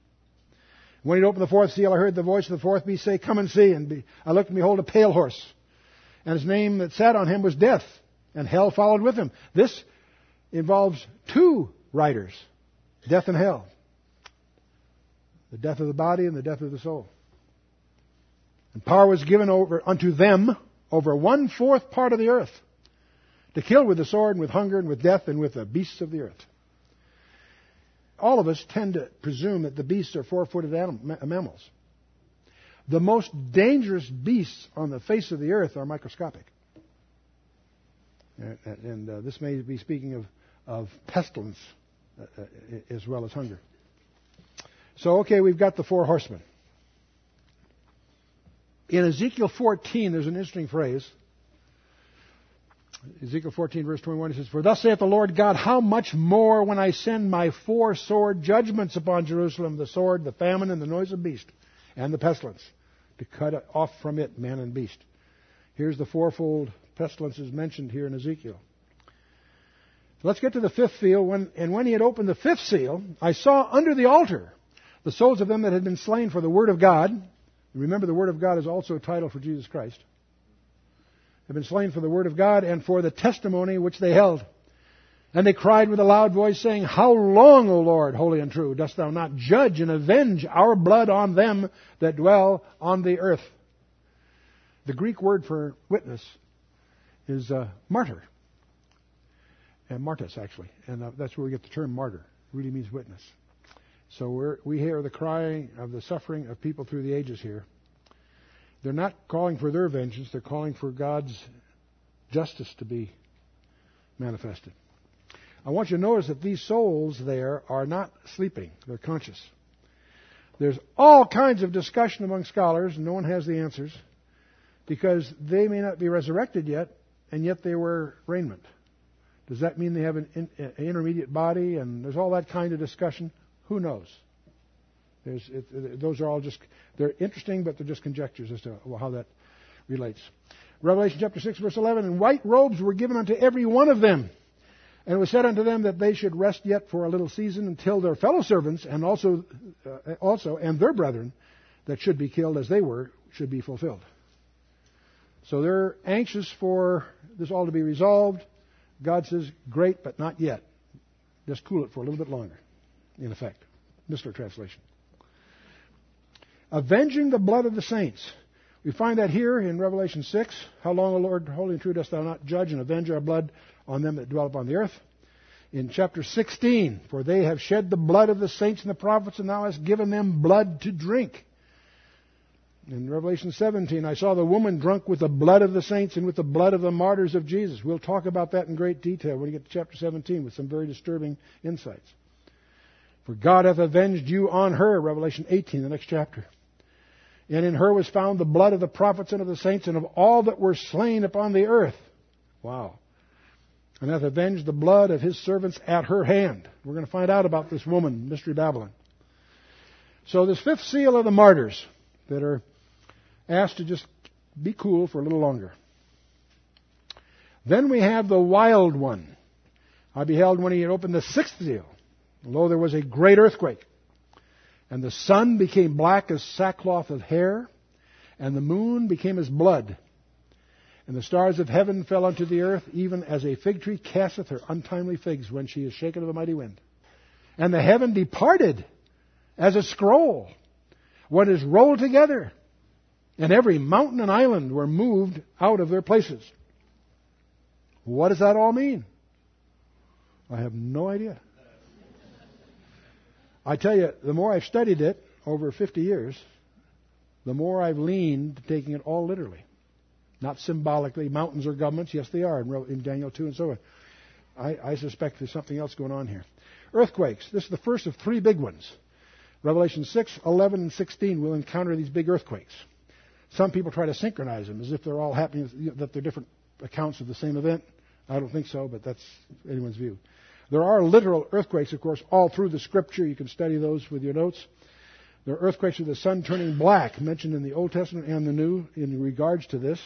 When he opened the fourth seal, I heard the voice of the fourth beast say, Come and see. And be, I looked and behold a pale horse. And his name that sat on him was Death. And hell followed with him. This involves two riders Death and hell. The death of the body and the death of the soul. And power was given over unto them over one fourth part of the earth to kill with the sword and with hunger and with death and with the beasts of the earth all of us tend to presume that the beasts are four footed mammals. The most dangerous beasts on the face of the earth are microscopic. And, and uh, this may be speaking of, of pestilence uh, uh, as well as hunger. So, okay, we've got the four horsemen. In Ezekiel 14, there's an interesting phrase. Ezekiel 14, verse 21, he says, For thus saith the Lord God, how much more when I send my four sword judgments upon Jerusalem, the sword, the famine, and the noise of beast, and the pestilence, to cut off from it man and beast. Here's the fourfold pestilences mentioned here in Ezekiel. Let's get to the fifth seal. When, and when he had opened the fifth seal, I saw under the altar the souls of them that had been slain for the word of God. Remember, the word of God is also a title for Jesus Christ. Have been slain for the word of God and for the testimony which they held. And they cried with a loud voice, saying, How long, O Lord, holy and true, dost thou not judge and avenge our blood on them that dwell on the earth? The Greek word for witness is uh, martyr. And martyrs, actually. And uh, that's where we get the term martyr. It really means witness. So we're, we hear the crying of the suffering of people through the ages here. They're not calling for their vengeance, they're calling for God's justice to be manifested. I want you to notice that these souls there are not sleeping, they're conscious. There's all kinds of discussion among scholars, and no one has the answers, because they may not be resurrected yet, and yet they wear raiment. Does that mean they have an, in, an intermediate body? And there's all that kind of discussion. Who knows? It, those are all just, they're interesting, but they're just conjectures as to how that relates. Revelation chapter 6, verse 11, And white robes were given unto every one of them. And it was said unto them that they should rest yet for a little season until their fellow servants and also, uh, also and their brethren that should be killed as they were should be fulfilled. So they're anxious for this all to be resolved. God says, great, but not yet. Just cool it for a little bit longer in effect. Missler translation. Avenging the blood of the saints. We find that here in Revelation 6. How long, O Lord, holy and true, dost thou not judge and avenge our blood on them that dwell upon the earth? In chapter 16, for they have shed the blood of the saints and the prophets, and thou hast given them blood to drink. In Revelation 17, I saw the woman drunk with the blood of the saints and with the blood of the martyrs of Jesus. We'll talk about that in great detail when we get to chapter 17 with some very disturbing insights. For God hath avenged you on her, Revelation 18, the next chapter. And in her was found the blood of the prophets and of the saints and of all that were slain upon the earth. Wow. And hath avenged the blood of his servants at her hand. We're going to find out about this woman, Mystery Babylon. So this fifth seal of the martyrs that are asked to just be cool for a little longer. Then we have the wild one. I beheld when he had opened the sixth seal. Lo, there was a great earthquake. And the sun became black as sackcloth of hair, and the moon became as blood. And the stars of heaven fell unto the earth, even as a fig tree casteth her untimely figs when she is shaken of the mighty wind. And the heaven departed as a scroll, what is rolled together. And every mountain and island were moved out of their places. What does that all mean? I have no idea. I tell you, the more I've studied it over 50 years, the more I've leaned to taking it all literally. Not symbolically. Mountains are governments. Yes, they are in Daniel 2 and so on. I, I suspect there's something else going on here. Earthquakes. This is the first of three big ones. Revelation 6, 11, and 16 we'll encounter these big earthquakes. Some people try to synchronize them as if they're all happening, that they're different accounts of the same event. I don't think so, but that's anyone's view. There are literal earthquakes, of course, all through the scripture. You can study those with your notes. There are earthquakes of the sun turning black, mentioned in the Old Testament and the New in regards to this.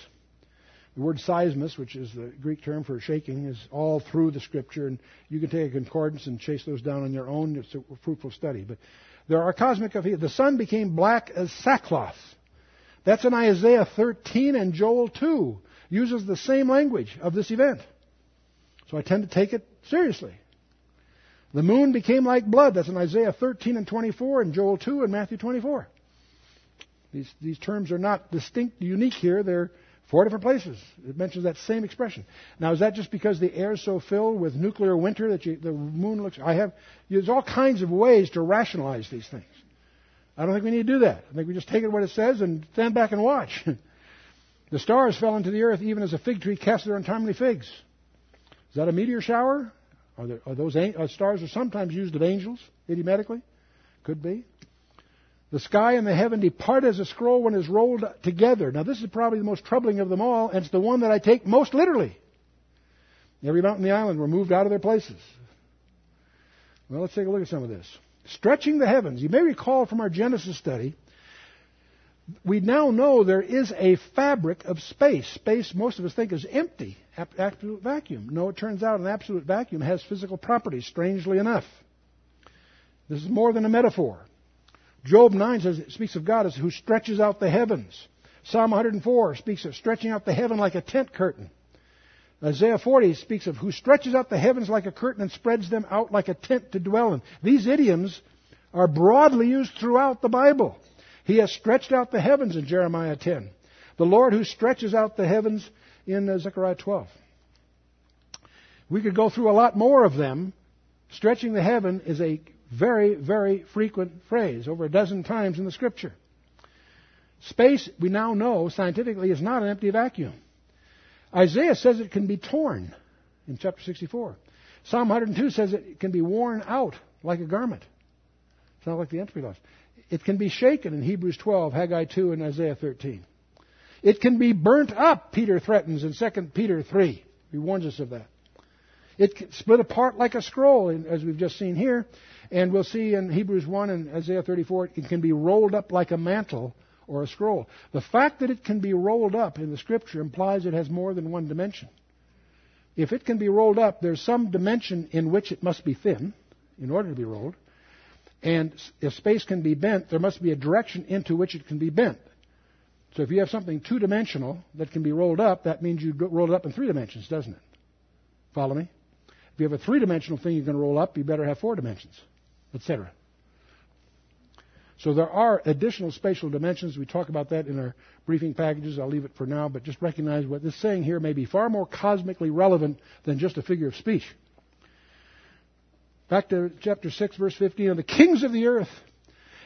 The word seismos, which is the Greek term for shaking, is all through the scripture, and you can take a concordance and chase those down on your own. It's a fruitful study. But there are cosmic events. The sun became black as sackcloth. That's in Isaiah 13 and Joel 2. Uses the same language of this event. So I tend to take it seriously. The moon became like blood. That's in Isaiah 13 and 24 and Joel 2 and Matthew 24. These, these terms are not distinct, unique here. They're four different places. It mentions that same expression. Now, is that just because the air is so filled with nuclear winter that you, the moon looks? I have. There's all kinds of ways to rationalize these things. I don't think we need to do that. I think we just take it what it says and stand back and watch. the stars fell into the earth even as a fig tree cast their untimely figs. Is that a meteor shower? Are, there, are those are stars are sometimes used of angels, idiomatically? Could be. The sky and the heaven depart as a scroll when it is rolled together. Now, this is probably the most troubling of them all, and it's the one that I take most literally. Every mountain in the island were moved out of their places. Well, let's take a look at some of this. Stretching the heavens. You may recall from our Genesis study we now know there is a fabric of space. Space, most of us think, is empty, absolute vacuum. No, it turns out an absolute vacuum has physical properties, strangely enough. This is more than a metaphor. Job 9 says, it speaks of God as who stretches out the heavens. Psalm 104 speaks of stretching out the heaven like a tent curtain. Isaiah 40 speaks of who stretches out the heavens like a curtain and spreads them out like a tent to dwell in. These idioms are broadly used throughout the Bible. He has stretched out the heavens in Jeremiah 10. The Lord who stretches out the heavens in uh, Zechariah 12. We could go through a lot more of them. Stretching the heaven is a very, very frequent phrase, over a dozen times in the scripture. Space, we now know scientifically, is not an empty vacuum. Isaiah says it can be torn in chapter 64. Psalm 102 says it can be worn out like a garment. It's not like the entropy laws. It can be shaken in Hebrews 12, Haggai 2, and Isaiah 13. It can be burnt up, Peter threatens in 2 Peter 3. He warns us of that. It can split apart like a scroll, as we've just seen here. And we'll see in Hebrews 1 and Isaiah 34, it can be rolled up like a mantle or a scroll. The fact that it can be rolled up in the scripture implies it has more than one dimension. If it can be rolled up, there's some dimension in which it must be thin in order to be rolled. And if space can be bent, there must be a direction into which it can be bent. So if you have something two dimensional that can be rolled up, that means you roll it up in three dimensions, doesn't it? Follow me? If you have a three dimensional thing you can roll up, you better have four dimensions, etc. So there are additional spatial dimensions. We talk about that in our briefing packages. I'll leave it for now, but just recognize what this saying here may be far more cosmically relevant than just a figure of speech. Back to chapter 6, verse 15. And the kings of the earth,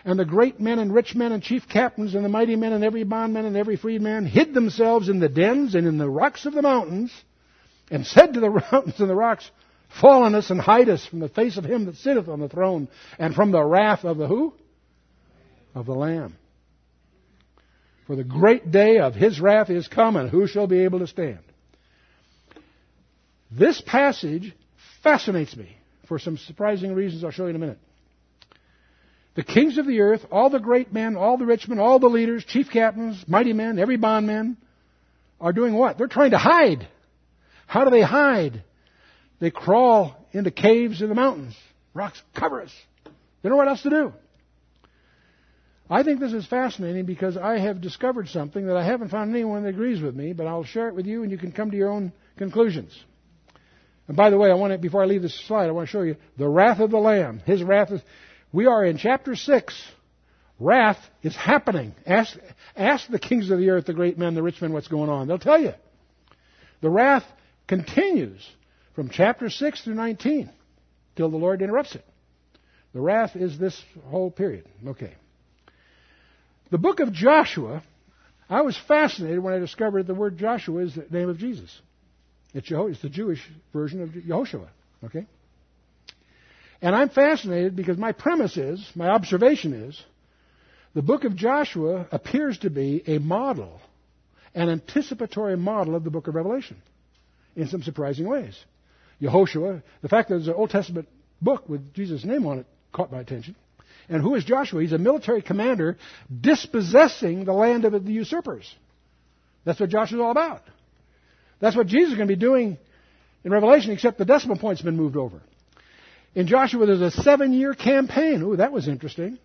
and the great men and rich men and chief captains and the mighty men and every bondman and every freedman hid themselves in the dens and in the rocks of the mountains and said to the mountains and the rocks, Fall on us and hide us from the face of him that sitteth on the throne and from the wrath of the who? Of the Lamb. For the great day of his wrath is coming. who shall be able to stand? This passage fascinates me for some surprising reasons I'll show you in a minute. The kings of the earth, all the great men, all the rich men, all the leaders, chief captains, mighty men, every bondman, are doing what? They're trying to hide. How do they hide? They crawl into caves in the mountains. Rocks cover us. They don't know what else to do. I think this is fascinating because I have discovered something that I haven't found anyone that agrees with me, but I'll share it with you and you can come to your own conclusions. And by the way, I want to, before I leave this slide, I want to show you the wrath of the Lamb. His wrath is, we are in chapter 6. Wrath is happening. Ask, ask the kings of the earth, the great men, the rich men, what's going on. They'll tell you. The wrath continues from chapter 6 through 19 till the Lord interrupts it. The wrath is this whole period. Okay. The book of Joshua, I was fascinated when I discovered the word Joshua is the name of Jesus. It's, Jeho- it's the Jewish version of Yehoshua. Okay? And I'm fascinated because my premise is, my observation is, the book of Joshua appears to be a model, an anticipatory model of the book of Revelation in some surprising ways. Yehoshua. The fact that there's an Old Testament book with Jesus' name on it caught my attention. And who is Joshua? He's a military commander dispossessing the land of the usurpers. That's what Joshua's all about. That's what Jesus is going to be doing in Revelation, except the decimal point's been moved over. In Joshua, there's a seven year campaign. Ooh, that was interesting.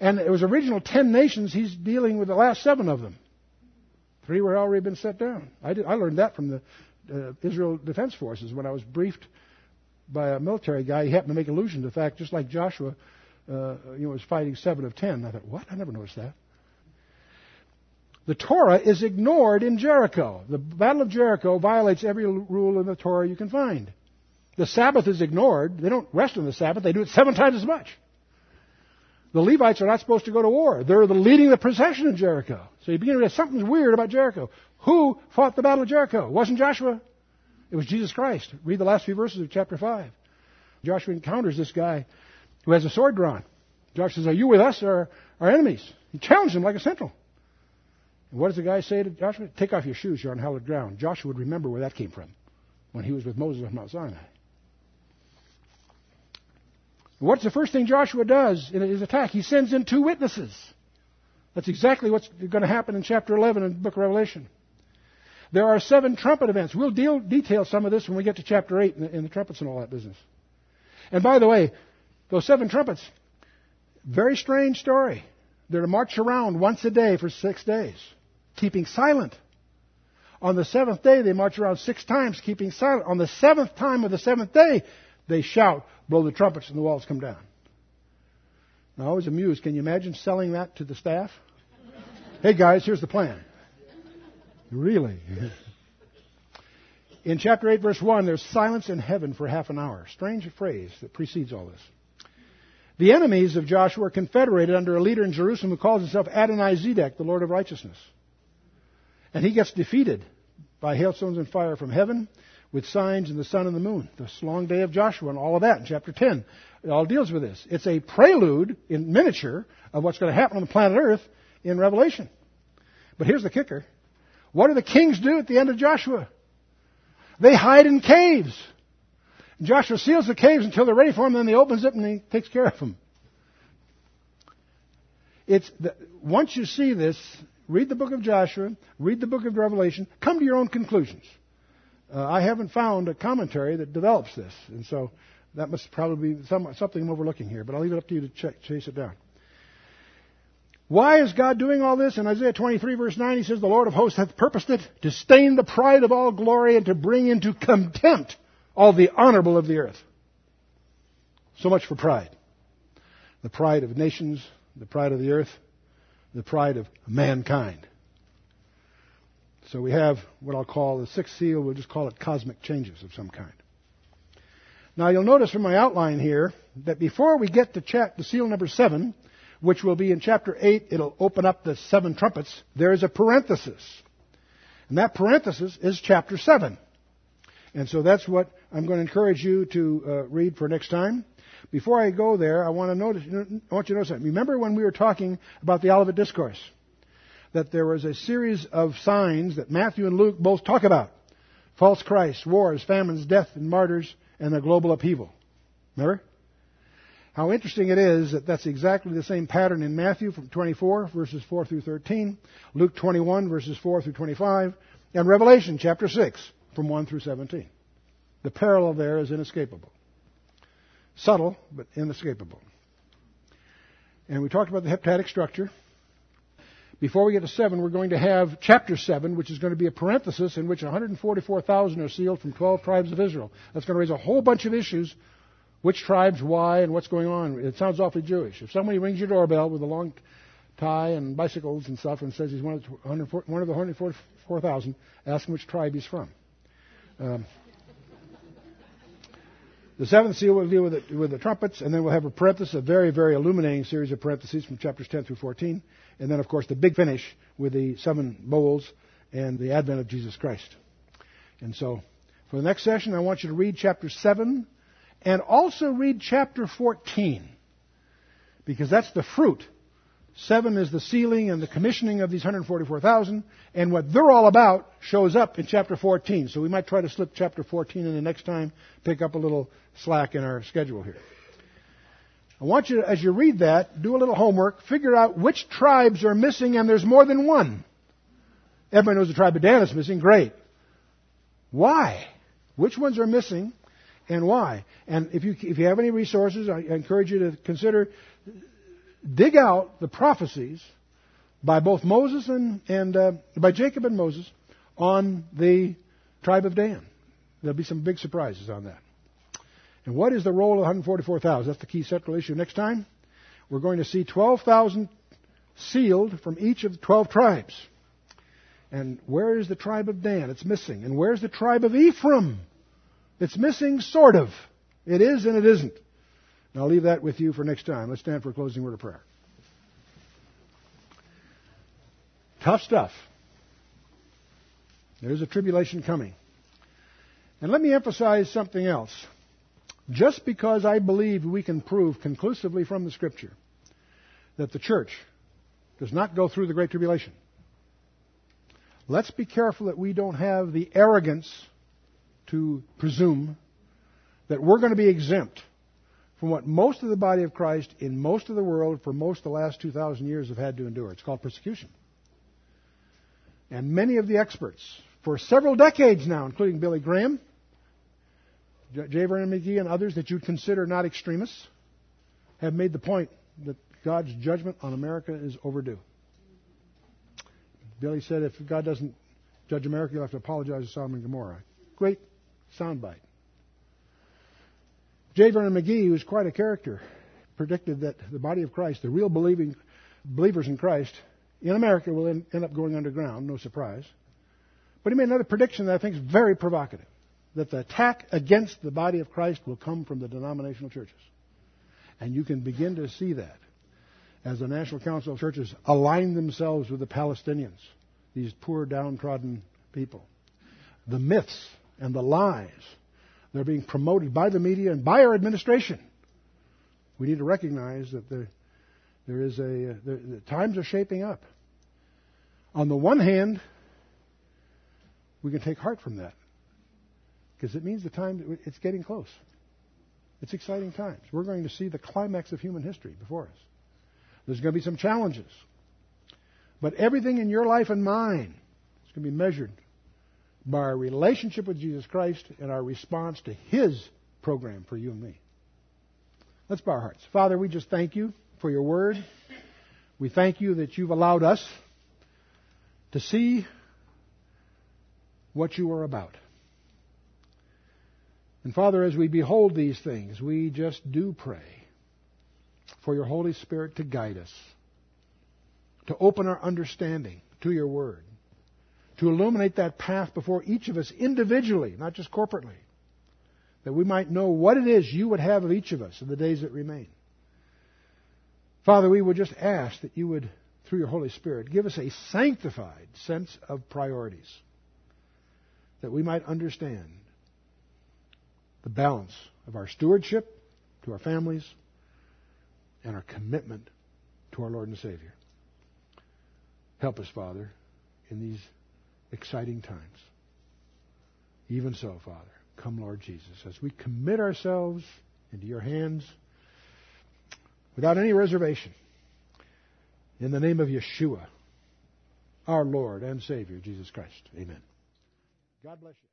And it was original ten nations. He's dealing with the last seven of them. Three were already been set down. I, did, I learned that from the uh, Israel Defense Forces when I was briefed by a military guy. He happened to make allusion to the fact, just like Joshua, uh, you know, was fighting seven of ten. I thought, what? I never noticed that. The Torah is ignored in Jericho. The Battle of Jericho violates every rule in the Torah you can find. The Sabbath is ignored. They don't rest on the Sabbath. They do it seven times as much. The Levites are not supposed to go to war. They're the leading the procession in Jericho. So you begin to realize something's weird about Jericho. Who fought the battle of Jericho? It wasn't Joshua. It was Jesus Christ. Read the last few verses of chapter 5. Joshua encounters this guy who has a sword drawn. Joshua says, Are you with us or our enemies? He challenged him like a sentinel. And what does the guy say to Joshua? Take off your shoes, you're on hallowed ground. Joshua would remember where that came from when he was with Moses on Mount Sinai. What's the first thing Joshua does in his attack? He sends in two witnesses. That's exactly what's going to happen in chapter 11 in the book of Revelation. There are seven trumpet events. We'll deal, detail some of this when we get to chapter 8 in the, in the trumpets and all that business. And by the way, those seven trumpets, very strange story. They're to march around once a day for six days, keeping silent. On the seventh day, they march around six times, keeping silent. On the seventh time of the seventh day, they shout, blow the trumpets, and the walls come down. Now, I was amused. Can you imagine selling that to the staff? hey, guys, here's the plan. Really? In chapter 8, verse 1, there's silence in heaven for half an hour. Strange phrase that precedes all this. The enemies of Joshua are confederated under a leader in Jerusalem who calls himself Adonai Zedek, the Lord of righteousness. And he gets defeated by hailstones and fire from heaven with signs in the sun and the moon. This long day of Joshua and all of that in chapter 10. It all deals with this. It's a prelude in miniature of what's going to happen on the planet Earth in Revelation. But here's the kicker. What do the kings do at the end of Joshua? They hide in caves. Joshua seals the caves until they're ready for him, then he opens it and he takes care of them. It's the, once you see this, read the book of Joshua, read the book of Revelation, come to your own conclusions. Uh, I haven't found a commentary that develops this, and so that must probably be some, something I'm overlooking here. But I'll leave it up to you to check, chase it down. Why is God doing all this? In Isaiah 23 verse 9 he says, The Lord of hosts hath purposed it to stain the pride of all glory and to bring into contempt all the honorable of the earth. So much for pride. The pride of nations, the pride of the earth, the pride of mankind. So we have what I'll call the sixth seal, we'll just call it cosmic changes of some kind. Now you'll notice from my outline here that before we get to, chat, to seal number seven, which will be in chapter 8, it'll open up the seven trumpets, there is a parenthesis. And that parenthesis is chapter 7. And so that's what I'm going to encourage you to uh, read for next time. Before I go there, I want to notice, I want you to notice something. Remember when we were talking about the Olivet Discourse? That there was a series of signs that Matthew and Luke both talk about. False Christs, wars, famines, death, and martyrs, and the global upheaval. Remember? How interesting it is that that's exactly the same pattern in Matthew from 24 verses 4 through 13, Luke 21 verses 4 through 25, and Revelation chapter 6 from 1 through 17. The parallel there is inescapable. Subtle, but inescapable. And we talked about the heptadic structure. Before we get to 7, we're going to have chapter 7, which is going to be a parenthesis in which 144,000 are sealed from 12 tribes of Israel. That's going to raise a whole bunch of issues. Which tribes, why, and what's going on. It sounds awfully Jewish. If somebody rings your doorbell with a long tie and bicycles and stuff and says he's one of the 144,000, ask him which tribe he's from. Um, the seventh seal will deal with, it, with the trumpets, and then we'll have a parenthesis, a very, very illuminating series of parentheses from chapters 10 through 14. And then, of course, the big finish with the seven bowls and the advent of Jesus Christ. And so, for the next session, I want you to read chapter 7 and also read chapter 14. Because that's the fruit Seven is the sealing and the commissioning of these 144,000, and what they're all about shows up in chapter 14. So we might try to slip chapter 14 in the next time, pick up a little slack in our schedule here. I want you, to, as you read that, do a little homework, figure out which tribes are missing, and there's more than one. Everybody knows the tribe of Dan is missing. Great. Why? Which ones are missing, and why? And if you, if you have any resources, I encourage you to consider dig out the prophecies by both Moses and, and uh, by Jacob and Moses on the tribe of Dan. There'll be some big surprises on that. And what is the role of 144,000? That's the key central issue. Next time, we're going to see 12,000 sealed from each of the 12 tribes. And where is the tribe of Dan? It's missing. And where's the tribe of Ephraim? It's missing, sort of. It is and it isn't. And I'll leave that with you for next time. Let's stand for a closing word of prayer. Tough stuff. There's a tribulation coming. And let me emphasize something else. Just because I believe we can prove conclusively from the Scripture that the church does not go through the Great Tribulation, let's be careful that we don't have the arrogance to presume that we're going to be exempt from what most of the body of Christ in most of the world for most of the last 2,000 years have had to endure. It's called persecution. And many of the experts, for several decades now, including Billy Graham, J. Vernon McGee, and others that you'd consider not extremists, have made the point that God's judgment on America is overdue. Billy said if God doesn't judge America, you'll have to apologize to Sodom and Gomorrah. Great soundbite. J. Vernon McGee, who's quite a character, predicted that the body of Christ, the real believing believers in Christ in America, will end up going underground. No surprise. But he made another prediction that I think is very provocative: that the attack against the body of Christ will come from the denominational churches, and you can begin to see that as the National Council of Churches align themselves with the Palestinians, these poor downtrodden people. The myths and the lies they're being promoted by the media and by our administration. We need to recognize that there, there is a, uh, the, the times are shaping up. On the one hand, we can take heart from that because it means the time it's getting close. It's exciting times. We're going to see the climax of human history before us. There's going to be some challenges. But everything in your life and mine is going to be measured by our relationship with Jesus Christ and our response to His program for you and me. Let's bow our hearts. Father, we just thank you for your word. We thank you that you've allowed us to see what you are about. And Father, as we behold these things, we just do pray for your Holy Spirit to guide us, to open our understanding to your word, to illuminate that path before each of us individually, not just corporately, that we might know what it is you would have of each of us in the days that remain. Father, we would just ask that you would, through your Holy Spirit, give us a sanctified sense of priorities, that we might understand the balance of our stewardship to our families and our commitment to our Lord and Savior. Help us, Father, in these exciting times. Even so, Father, come, Lord Jesus, as we commit ourselves into your hands without any reservation. In the name of Yeshua, our Lord and Savior, Jesus Christ. Amen. God bless you.